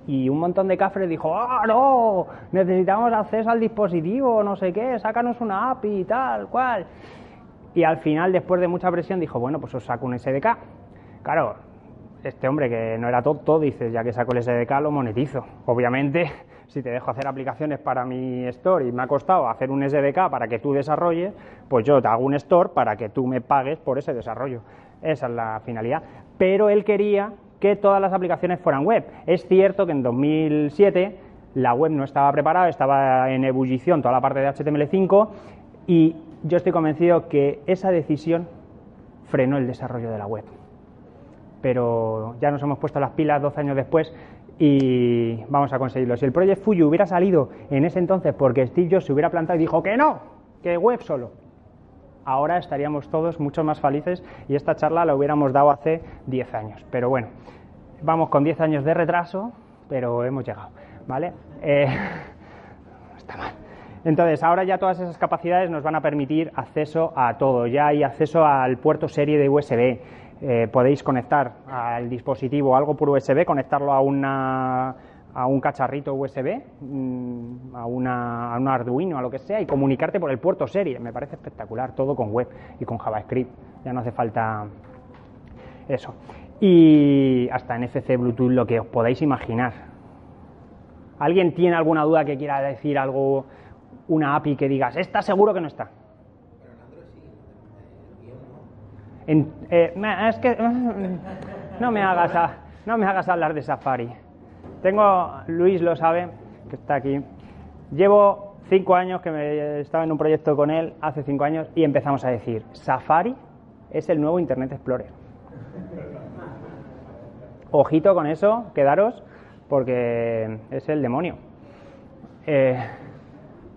Y un montón de cafres dijo, ¡ah, no! Necesitamos acceso al dispositivo, no sé qué, sácanos una API y tal, cual. Y al final, después de mucha presión, dijo, bueno, pues os saco un SDK. Claro, este hombre que no era tonto, dice, ya que saco el SDK lo monetizo. Obviamente si te dejo hacer aplicaciones para mi store y me ha costado hacer un SDK para que tú desarrolles, pues yo te hago un store para que tú me pagues por ese desarrollo. Esa es la finalidad. Pero él quería que todas las aplicaciones fueran web. Es cierto que en 2007 la web no estaba preparada, estaba en ebullición toda la parte de HTML5 y yo estoy convencido que esa decisión frenó el desarrollo de la web. Pero ya nos hemos puesto las pilas 12 años después y vamos a conseguirlo. Si el Project Fuji hubiera salido en ese entonces porque Steve Jobs se hubiera plantado y dijo que no, que web solo, ahora estaríamos todos mucho más felices y esta charla la hubiéramos dado hace 10 años. Pero bueno, vamos con 10 años de retraso, pero hemos llegado, ¿vale? Eh, está mal. Entonces, ahora ya todas esas capacidades nos van a permitir acceso a todo. Ya hay acceso al puerto serie de USB. Eh, podéis conectar al dispositivo algo por USB, conectarlo a una a un cacharrito USB, mm, a, una, a un Arduino, a lo que sea, y comunicarte por el puerto serie. Me parece espectacular, todo con web y con JavaScript. Ya no hace falta eso. y hasta NFC, Bluetooth, lo que os podáis imaginar. ¿Alguien tiene alguna duda que quiera decir algo, una API que digas, está seguro que no está? En, eh, es que no me hagas no me hagas hablar de Safari. Tengo Luis lo sabe que está aquí. Llevo cinco años que me, estaba en un proyecto con él hace cinco años y empezamos a decir Safari es el nuevo Internet Explorer. Ojito con eso, quedaros, porque es el demonio. Eh,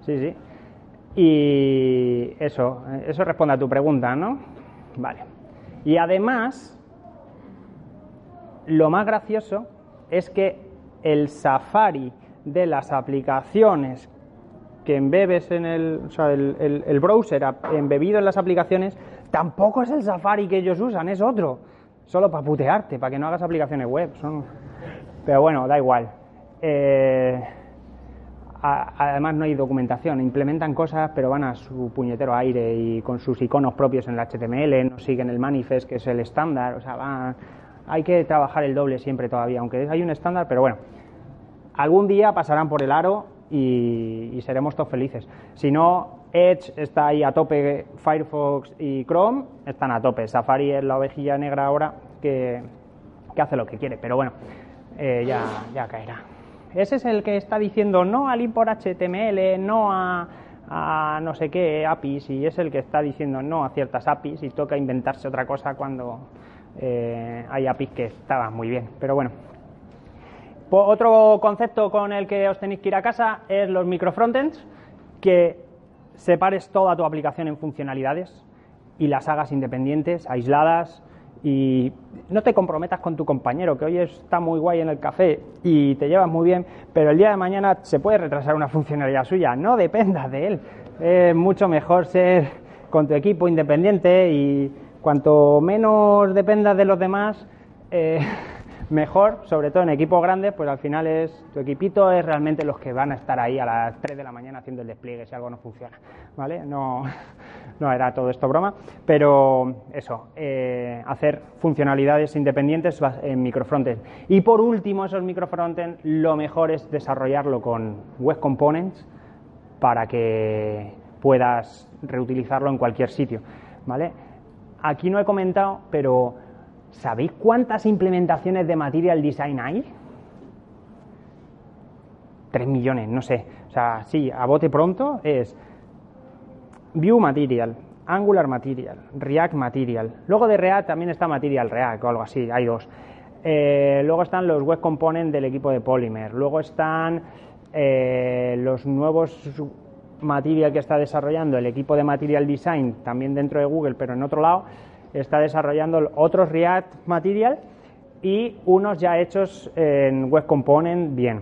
sí, sí. Y eso, eso responde a tu pregunta, ¿no? Vale. Y además, lo más gracioso es que el Safari de las aplicaciones que embebes en el, o sea, el, el, browser embebido en las aplicaciones, tampoco es el Safari que ellos usan, es otro. Solo para putearte, para que no hagas aplicaciones web. Son... Pero bueno, da igual. Eh, además no hay documentación, implementan cosas pero van a su puñetero aire y con sus iconos propios en el HTML, no siguen el manifest que es el estándar, o sea, hay que trabajar el doble siempre todavía, aunque hay un estándar, pero bueno, algún día pasarán por el aro y, seremos todos felices. Si no, Edge está ahí a tope, Firefox y Chrome están a tope, Safari es la ovejilla negra ahora que, hace lo que quiere, pero bueno, eh, ya, ya caerá. Ese es el que está diciendo no al import HTML, no a, no sé qué APIs, y es el que está diciendo no a ciertas APIs y toca inventarse otra cosa cuando eh, hay APIs que estaban muy bien. Pero bueno. Otro concepto con el que os tenéis que ir a casa es los microfrontends, que separes toda tu aplicación en funcionalidades y las hagas independientes, aisladas, y no te comprometas con tu compañero, que hoy está muy guay en el café y te llevas muy bien, pero el día de mañana se puede retrasar una funcionalidad suya, no dependas de él. Es mucho mejor ser con tu equipo independiente y cuanto menos dependas de los demás, eh, mejor, sobre todo en equipos grandes, pues al final es tu equipito es realmente los que van a estar ahí a las 3 de la mañana haciendo el despliegue si algo no funciona, ¿vale? No, no era todo esto broma, pero eso, eh, hacer funcionalidades independientes en microfrontend. Y por último, esos microfrontend, lo mejor es desarrollarlo con web components para que puedas reutilizarlo en cualquier sitio, ¿vale? Aquí no he comentado, pero ¿Sabéis cuántas implementaciones de Material Design hay? Tres millones, no sé. O sea, sí, a bote pronto es View Material, Angular Material, React Material. Luego de React también está Material React o algo así, hay dos. Eh, luego están los web components del equipo de Polymer. Luego están eh, los nuevos Material que está desarrollando el equipo de Material Design, también dentro de Google, pero en otro lado está desarrollando otros React Material y unos ya hechos en Web Component bien.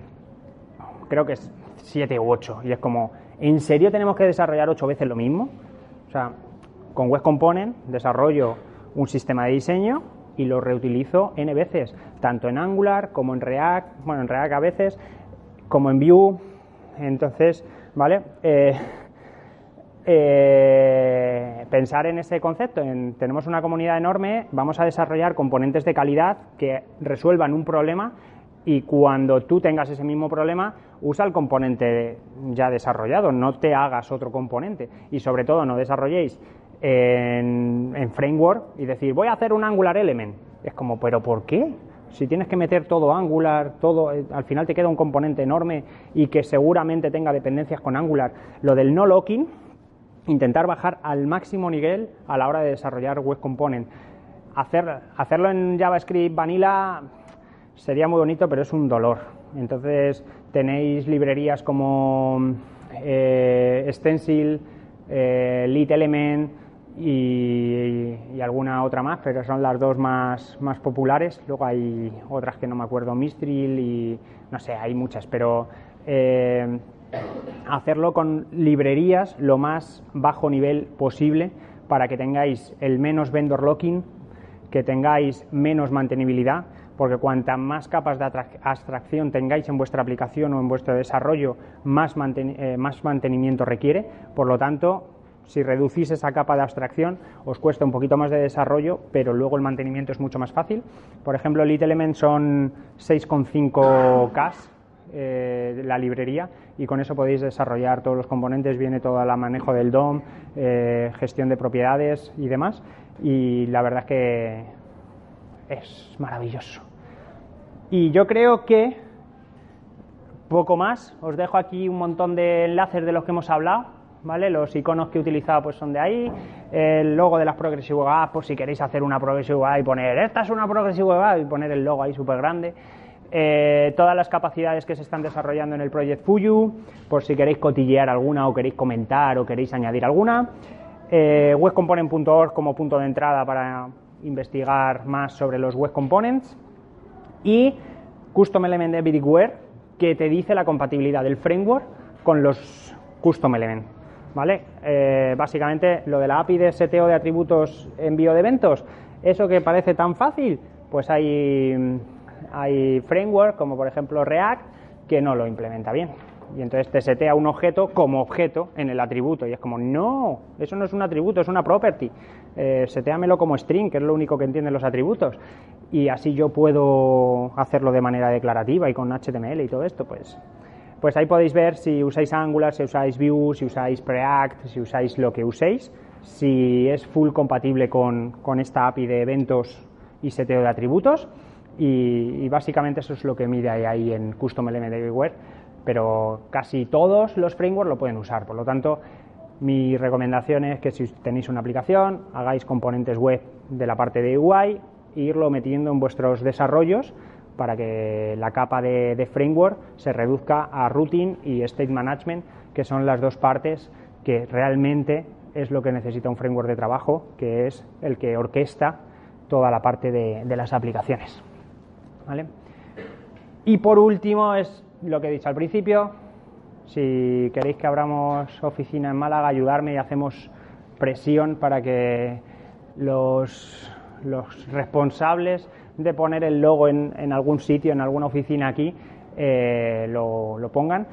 Creo que es 7 u 8. Y es como, ¿en serio tenemos que desarrollar 8 veces lo mismo? O sea, con Web Component desarrollo un sistema de diseño y lo reutilizo n veces, tanto en Angular como en React, bueno, en React a veces, como en Vue. Entonces, ¿vale? Eh, eh, pensar en ese concepto, tenemos una comunidad enorme, vamos a desarrollar componentes de calidad que resuelvan un problema y cuando tú tengas ese mismo problema, usa el componente ya desarrollado, no te hagas otro componente y sobre todo no desarrolléis en, en framework y decir voy a hacer un Angular Element. Es como, ¿pero por qué? Si tienes que meter todo Angular, todo, eh, al final te queda un componente enorme y que seguramente tenga dependencias con Angular. Lo del no locking, intentar bajar al máximo nivel a la hora de desarrollar web component. Hacer, hacerlo en JavaScript vanilla sería muy bonito, pero es un dolor. Entonces tenéis librerías como eh, Stencil, eh, y, alguna otra más, pero son las dos más, más populares. Luego hay otras que no me acuerdo, Mistril y no sé, hay muchas, pero eh, hacerlo con librerías lo más bajo nivel posible para que tengáis el menos vendor locking, que tengáis menos mantenibilidad, porque cuanta más capas de abstracción tengáis en vuestra aplicación o en vuestro desarrollo, más, eh, más mantenimiento requiere. Por lo tanto, Si reducís esa capa de abstracción, os cuesta un poquito más de desarrollo, pero luego el mantenimiento es mucho más fácil. Por ejemplo, LitElement son 6,5K eh, la librería y con eso podéis desarrollar todos los componentes, viene todo el manejo del DOM, eh, gestión de propiedades y demás. Y la verdad es que es maravilloso. Y yo creo que poco más, os dejo aquí un montón de enlaces de los que hemos hablado ¿vale? Los iconos que he utilizado pues son de ahí, el logo de las Progressive Web Apps, pues si queréis hacer una Progressive Web App y poner esta es una Progressive Web App y poner el logo ahí súper grande. Eh, todas las capacidades que se están desarrollando en el Project Fuyu, por si queréis cotillear alguna o queréis comentar o queréis añadir alguna. Eh, webcomponent.org como punto de entrada para investigar más sobre los web components. Y Custom Element Everywhere, que te dice la compatibilidad del framework con los Custom Element. ¿Vale? Eh, básicamente lo de la API de seteo de atributos envío de eventos, eso que parece tan fácil, pues hay, hay framework como por ejemplo React que no lo implementa bien. Y entonces te setea un objeto como objeto en el atributo. Y es como, no, eso no es un atributo, es una property. Eh, seteamelo como string, que es lo único que entienden los atributos. Y así yo puedo hacerlo de manera declarativa y con HTML y todo esto, pues pues ahí podéis ver si usáis Angular, si usáis Vue, si usáis Preact, si usáis lo que uséis, si es full compatible con, esta API de eventos y seteo de atributos. Y, básicamente eso es lo que mide ahí en Custom Element Everywhere, pero casi todos los frameworks lo pueden usar. Por lo tanto, mi recomendación es que si tenéis una aplicación, hagáis componentes web de la parte de UI e irlo metiendo en vuestros desarrollos para que la capa de, framework se reduzca a routing y state management, que son las dos partes que realmente es lo que necesita un framework de trabajo, que es el que orquesta toda la parte de, las aplicaciones. Y por último es lo que he dicho al principio, si queréis que abramos oficina en Málaga, ayudarme y hacemos presión para que los responsables de poner el logo en, algún sitio, en alguna oficina aquí, eh, lo, pongan.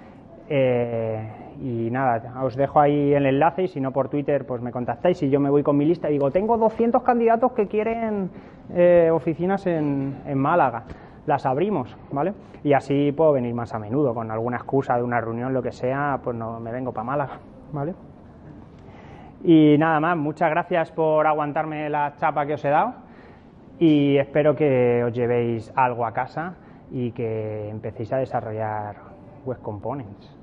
Eh, y nada, os dejo ahí el enlace y si no por Twitter, pues me contactáis y yo me voy con mi lista y digo, tengo 200 candidatos que quieren eh, oficinas en, en, Málaga. Las abrimos, ¿vale? Y así puedo venir más a menudo, con alguna excusa de una reunión, lo que sea, pues no me vengo para Málaga, ¿vale? Y nada más, muchas gracias por aguantarme la chapa que os he dado y espero que os llevéis algo a casa y que empecéis a desarrollar Web Components.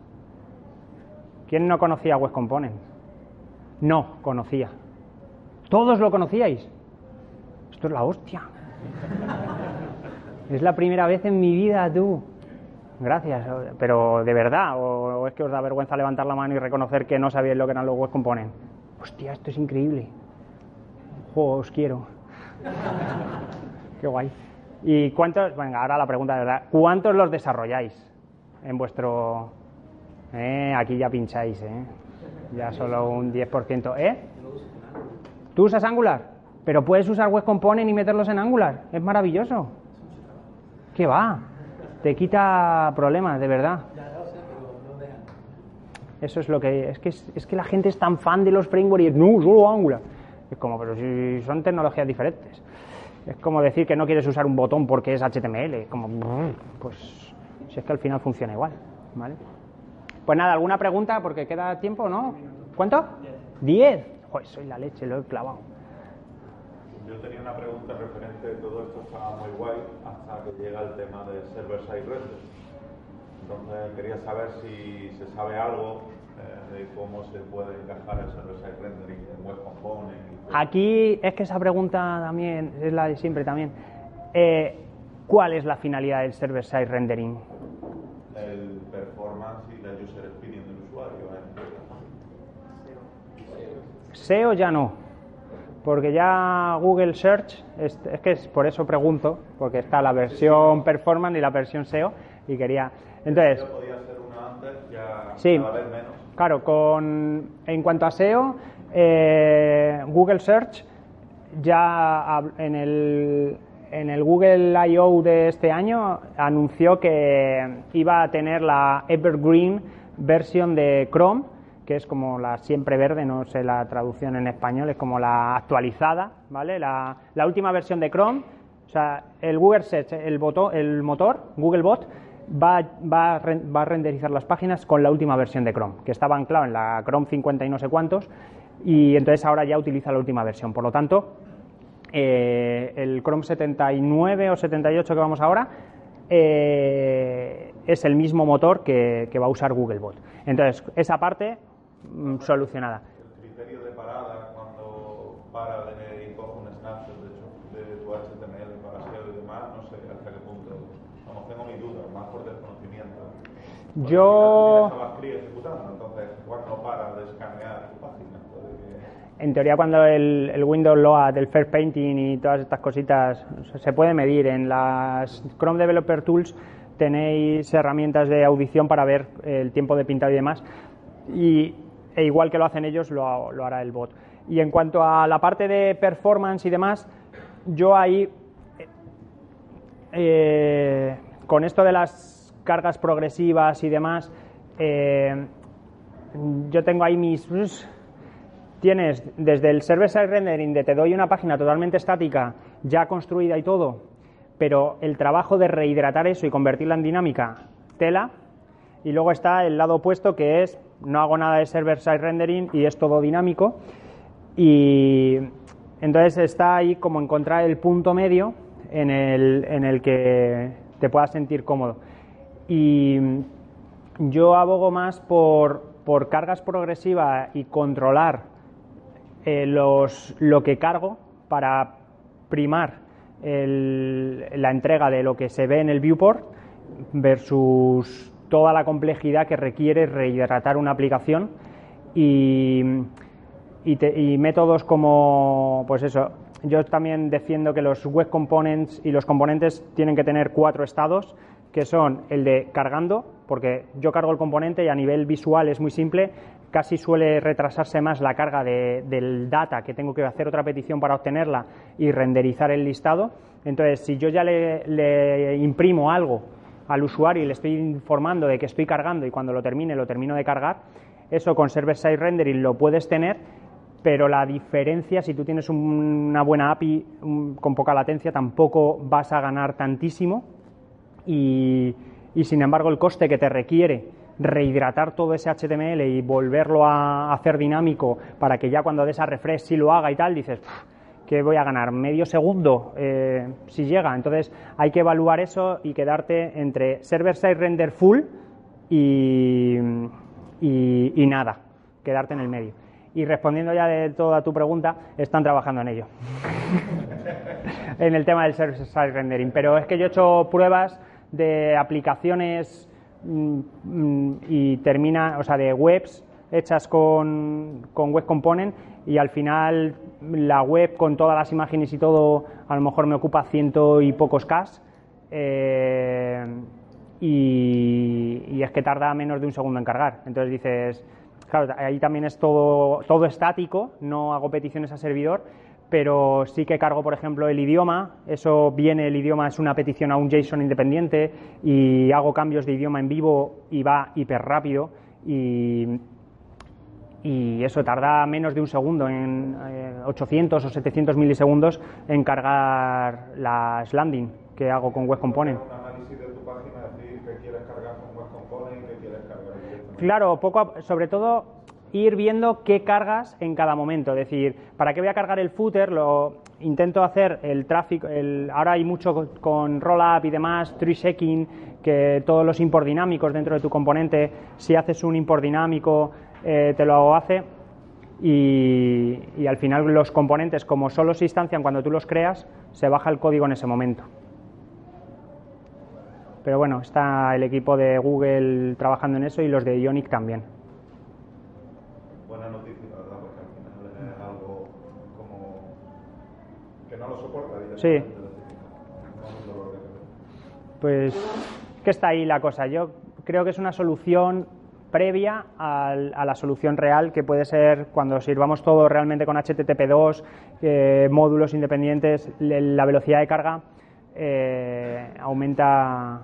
¿Quién no conocía Web Components? No conocía. ¿Todos lo conocíais? Esto es la hostia. Es la primera vez en mi vida, tú. Gracias, pero de verdad, o, es que os da vergüenza levantar la mano y reconocer que no sabíais lo que eran los web components. Hostia, esto es increíble. Jo, os quiero. Qué guay. ¿Y cuántos, venga, ahora la pregunta de verdad, ¿cuántos los desarrolláis en vuestro... Eh, aquí ya pincháis, ¿eh? Ya solo un 10%, ¿eh? ¿Tú usas Angular? Pero puedes usar Web Component y meterlos en Angular, es maravilloso. ¿Qué va? Te quita problemas, de verdad. Eso es lo que es que es, que la gente es tan fan de los frameworks y no, solo Angular. Es como, pero si son tecnologías diferentes. Es como decir que no quieres usar un botón porque es HTML. Como, pues, si es que al final funciona igual. ¿vale? Pues nada, ¿alguna pregunta? Porque queda tiempo, ¿no? ¿Cuánto? Diez. Joder, soy la leche, lo he clavado. Yo tenía una pregunta referente todo esto, estaba muy guay, hasta que llega el tema de server-side render. Entonces quería saber si se sabe algo de cómo se puede encajar el server-side rendering en Web Component. Aquí es que esa pregunta también es la de siempre también. Eh, ¿Cuál es la finalidad del server-side rendering? El performance y la user experience del usuario. SEO ya no, porque ya Google Search, es, es, que es por eso pregunto, porque está la versión performance y la versión SEO, y quería... Entonces... Podía ser una antes, ya sí, menos. Claro, con, en cuanto a SEO, eh, Google Search ya en el, en el Google I.O. de este año anunció que iba a tener la Evergreen versión de Chrome que es como la siempre verde, no sé la traducción en español, es como la actualizada, ¿vale? La, la última versión de Chrome, o sea, el Google Search, el, botón, el motor, Googlebot, va, va, va a renderizar las páginas con la última versión de Chrome, que estaba anclado en la Chrome 50 y no sé cuántos, y entonces ahora ya utiliza la última versión. Por lo tanto, eh, el Chrome 79 o 78 que vamos ahora eh, es el mismo motor que, que va a usar Googlebot. Entonces, esa parte mm, solucionada. El criterio de parada cuando para de y coge un snapshot de, hecho, de tu HTML para SEO y demás, no sé hasta qué punto. Vamos, tengo mis dudas, más por desconocimiento. Porque Yo- quizás tú tienes JavaScript ejecutando, entonces cuando para de escanear tu página, puede que... En teoría, cuando el, el Windows Load, el First Painting y todas estas cositas se puede medir. En las Chrome Developer Tools tenéis herramientas de audición para ver el tiempo de pintado y demás. Y, e igual que lo hacen ellos, lo, lo hará el bot. Y en cuanto a la parte de performance y demás, yo ahí eh, con esto de las cargas progresivas y demás, eh, yo tengo ahí mis... Tienes desde el server-side rendering de te doy una página totalmente estática, ya construida y todo, pero el trabajo de rehidratar eso y convertirla en dinámica, tela. Y luego está el lado opuesto que es no hago nada de server-side rendering y es todo dinámico. Y entonces está ahí como encontrar el punto medio en el, en el que te puedas sentir cómodo. Y yo abogo más por, por cargas progresivas y controlar eh, los, lo que cargo para primar el- la entrega de lo que se ve en el viewport versus toda la complejidad que requiere rehidratar una aplicación y, y métodos como, pues eso, yo también defiendo que los web components y los componentes tienen que tener cuatro estados, que son el de cargando, porque yo cargo el componente y a nivel visual es muy simple, casi suele retrasarse más la carga de- del data, que tengo que hacer otra petición para obtenerla y renderizar el listado. Entonces, si yo ya le, le imprimo algo al usuario y le estoy informando de que estoy cargando y cuando lo termine lo termino de cargar, eso con server-side rendering lo puedes tener, pero la diferencia, si tú tienes un- una buena API con poca latencia, tampoco vas a ganar tantísimo y, y, sin embargo el coste que te requiere rehidratar todo ese HTML y volverlo a hacer dinámico para que ya cuando des a refresh sí lo haga y tal, dices, "Pff, que voy a ganar medio segundo eh, si llega. Entonces hay que evaluar eso y quedarte entre server-side render full y, y- y nada, quedarte en el medio. Y respondiendo ya de toda tu pregunta, están trabajando en ello. en el tema del server-side rendering. Pero es que yo he hecho pruebas de aplicaciones mm, mm, y termina, o sea, de webs hechas con, con Web Component y al final la web con todas las imágenes y todo a lo mejor me ocupa ciento y pocos K eh, y, y es que tarda menos de un segundo en cargar. Entonces dices, claro, ahí también es todo, todo estático, no hago peticiones a servidor, pero sí que cargo, por ejemplo, el idioma, eso viene, el idioma es una petición a un JSON independiente y hago cambios de idioma en vivo y va hiper rápido y, y eso tarda menos de un segundo, en eh, 800 o 700 milisegundos en cargar las landing que hago con Web Component. Claro, poco a- sobre todo ir viendo qué cargas en cada momento. Es decir, ¿para qué voy a cargar el footer? Lo intento hacer el tráfico. El, ahora hay mucho con- rollup y demás, tree checking, que todos los import dinámicos dentro de tu componente, si haces un import dinámico, eh, te lo hace. Y, y al final los componentes, como solo se instancian cuando tú los creas, se baja el código en ese momento. Pero bueno, está el equipo de Google trabajando en eso y los de Ionic también. Buena noticia, la verdad, porque al final es algo como que no lo soporta Sí. Pues que está ahí la cosa. Yo creo que es una solución previa a la solución real que puede ser cuando sirvamos todo realmente con HTTP2, eh, módulos independientes, la velocidad de carga eh, aumenta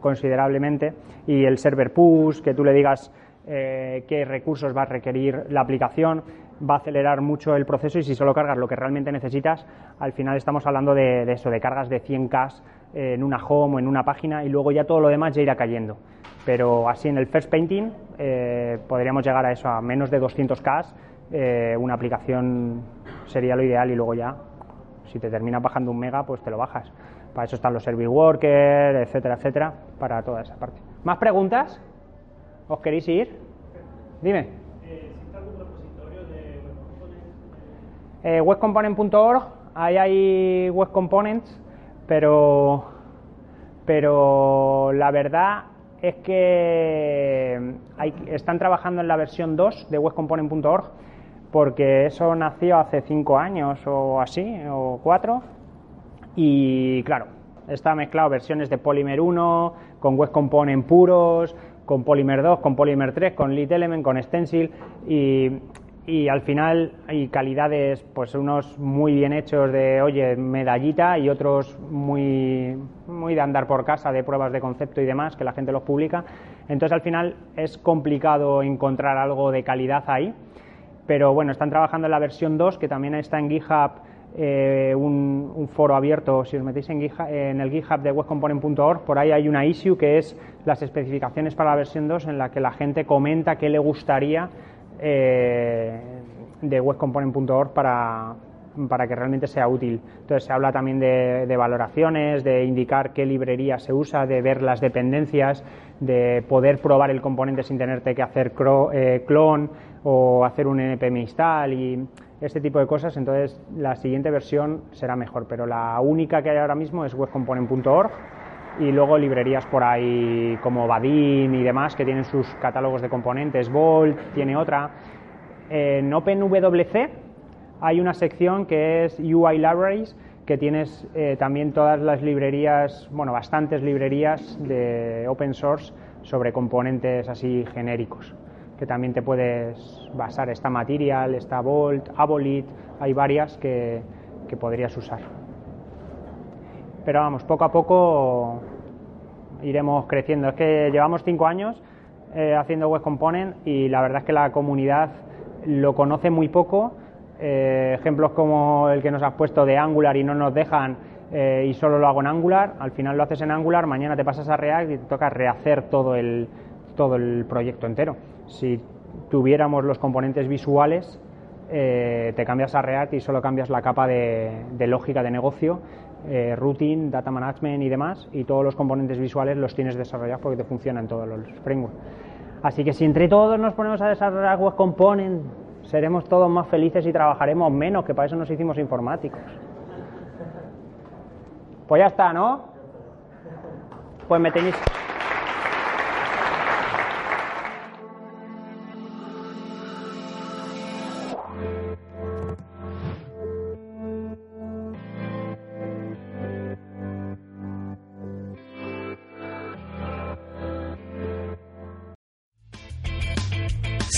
considerablemente y el server push, que tú le digas eh, qué recursos va a requerir la aplicación, va a acelerar mucho el proceso y si solo cargas lo que realmente necesitas, al final estamos hablando de, eso, de cargas de 100K en una home o en una página y luego ya todo lo demás ya irá cayendo. Pero así en el first painting eh, podríamos llegar a eso, a menos de 200K, eh, una aplicación sería lo ideal y luego ya, si te terminas bajando un mega, pues te lo bajas. Para eso están los service workers, etcétera, etcétera, para toda esa parte. ¿Más preguntas? ¿Os queréis ir? Dime. Eh, webcomponent.org, ahí hay web components, pero, pero la verdad es que están trabajando en la versión 2 de webcomponent.org porque eso nació hace 5 años o así, o 4, y claro, está mezclado versiones de Polymer 1 con Web Component puros, con Polymer 2, con Polymer 3, con Lead Element, con Stencil y, y al final hay calidades, pues unos muy bien hechos de, oye, medallita y otros muy, muy de andar por casa, de pruebas de concepto y demás, que la gente los publica. Entonces al final es complicado encontrar algo de calidad ahí pero bueno, están trabajando en la versión 2, que también está en GitHub, eh, un, foro abierto, si os metéis en, GitHub- en el GitHub de webcomponent.org, por ahí hay una issue que es las especificaciones para la versión 2 en la que la gente comenta qué le gustaría eh, de webcomponent.org para, para que realmente sea útil. Entonces se habla también de, de valoraciones, de indicar qué librería se usa, de ver las dependencias, de poder probar el componente sin tenerte que hacer cro- eh, clon o hacer un npm install y este tipo de cosas. Entonces la siguiente versión será mejor, pero la única que hay ahora mismo es webcomponent.org y luego librerías por ahí como Badin y demás que tienen sus catálogos de componentes, Volt tiene otra. En OpenWC hay una sección que es UI Libraries que tienes eh, también todas las librerías, bueno, bastantes librerías de open source sobre componentes así genéricos, que también te puedes basar. Está Material, está Volt, Abolit, hay varias que, que podrías usar. Pero vamos, poco a poco iremos creciendo. Es que llevamos cinco años eh, haciendo Web Component y la verdad es que la comunidad lo conoce muy poco. Eh, ejemplos como el que nos has puesto de Angular y no nos dejan eh, y solo lo hago en Angular, al final lo haces en Angular, mañana te pasas a React y te toca rehacer todo el, todo el proyecto entero. Si tuviéramos los componentes visuales, eh, te cambias a React y solo cambias la capa de, de lógica de negocio, eh, routing, data management y demás, y todos los componentes visuales los tienes desarrollados porque te funcionan todos los frameworks. Así que si entre todos nos ponemos a desarrollar web component, seremos todos más felices y trabajaremos menos, que para eso nos hicimos informáticos. Pues ya está, ¿no? Pues me tenéis.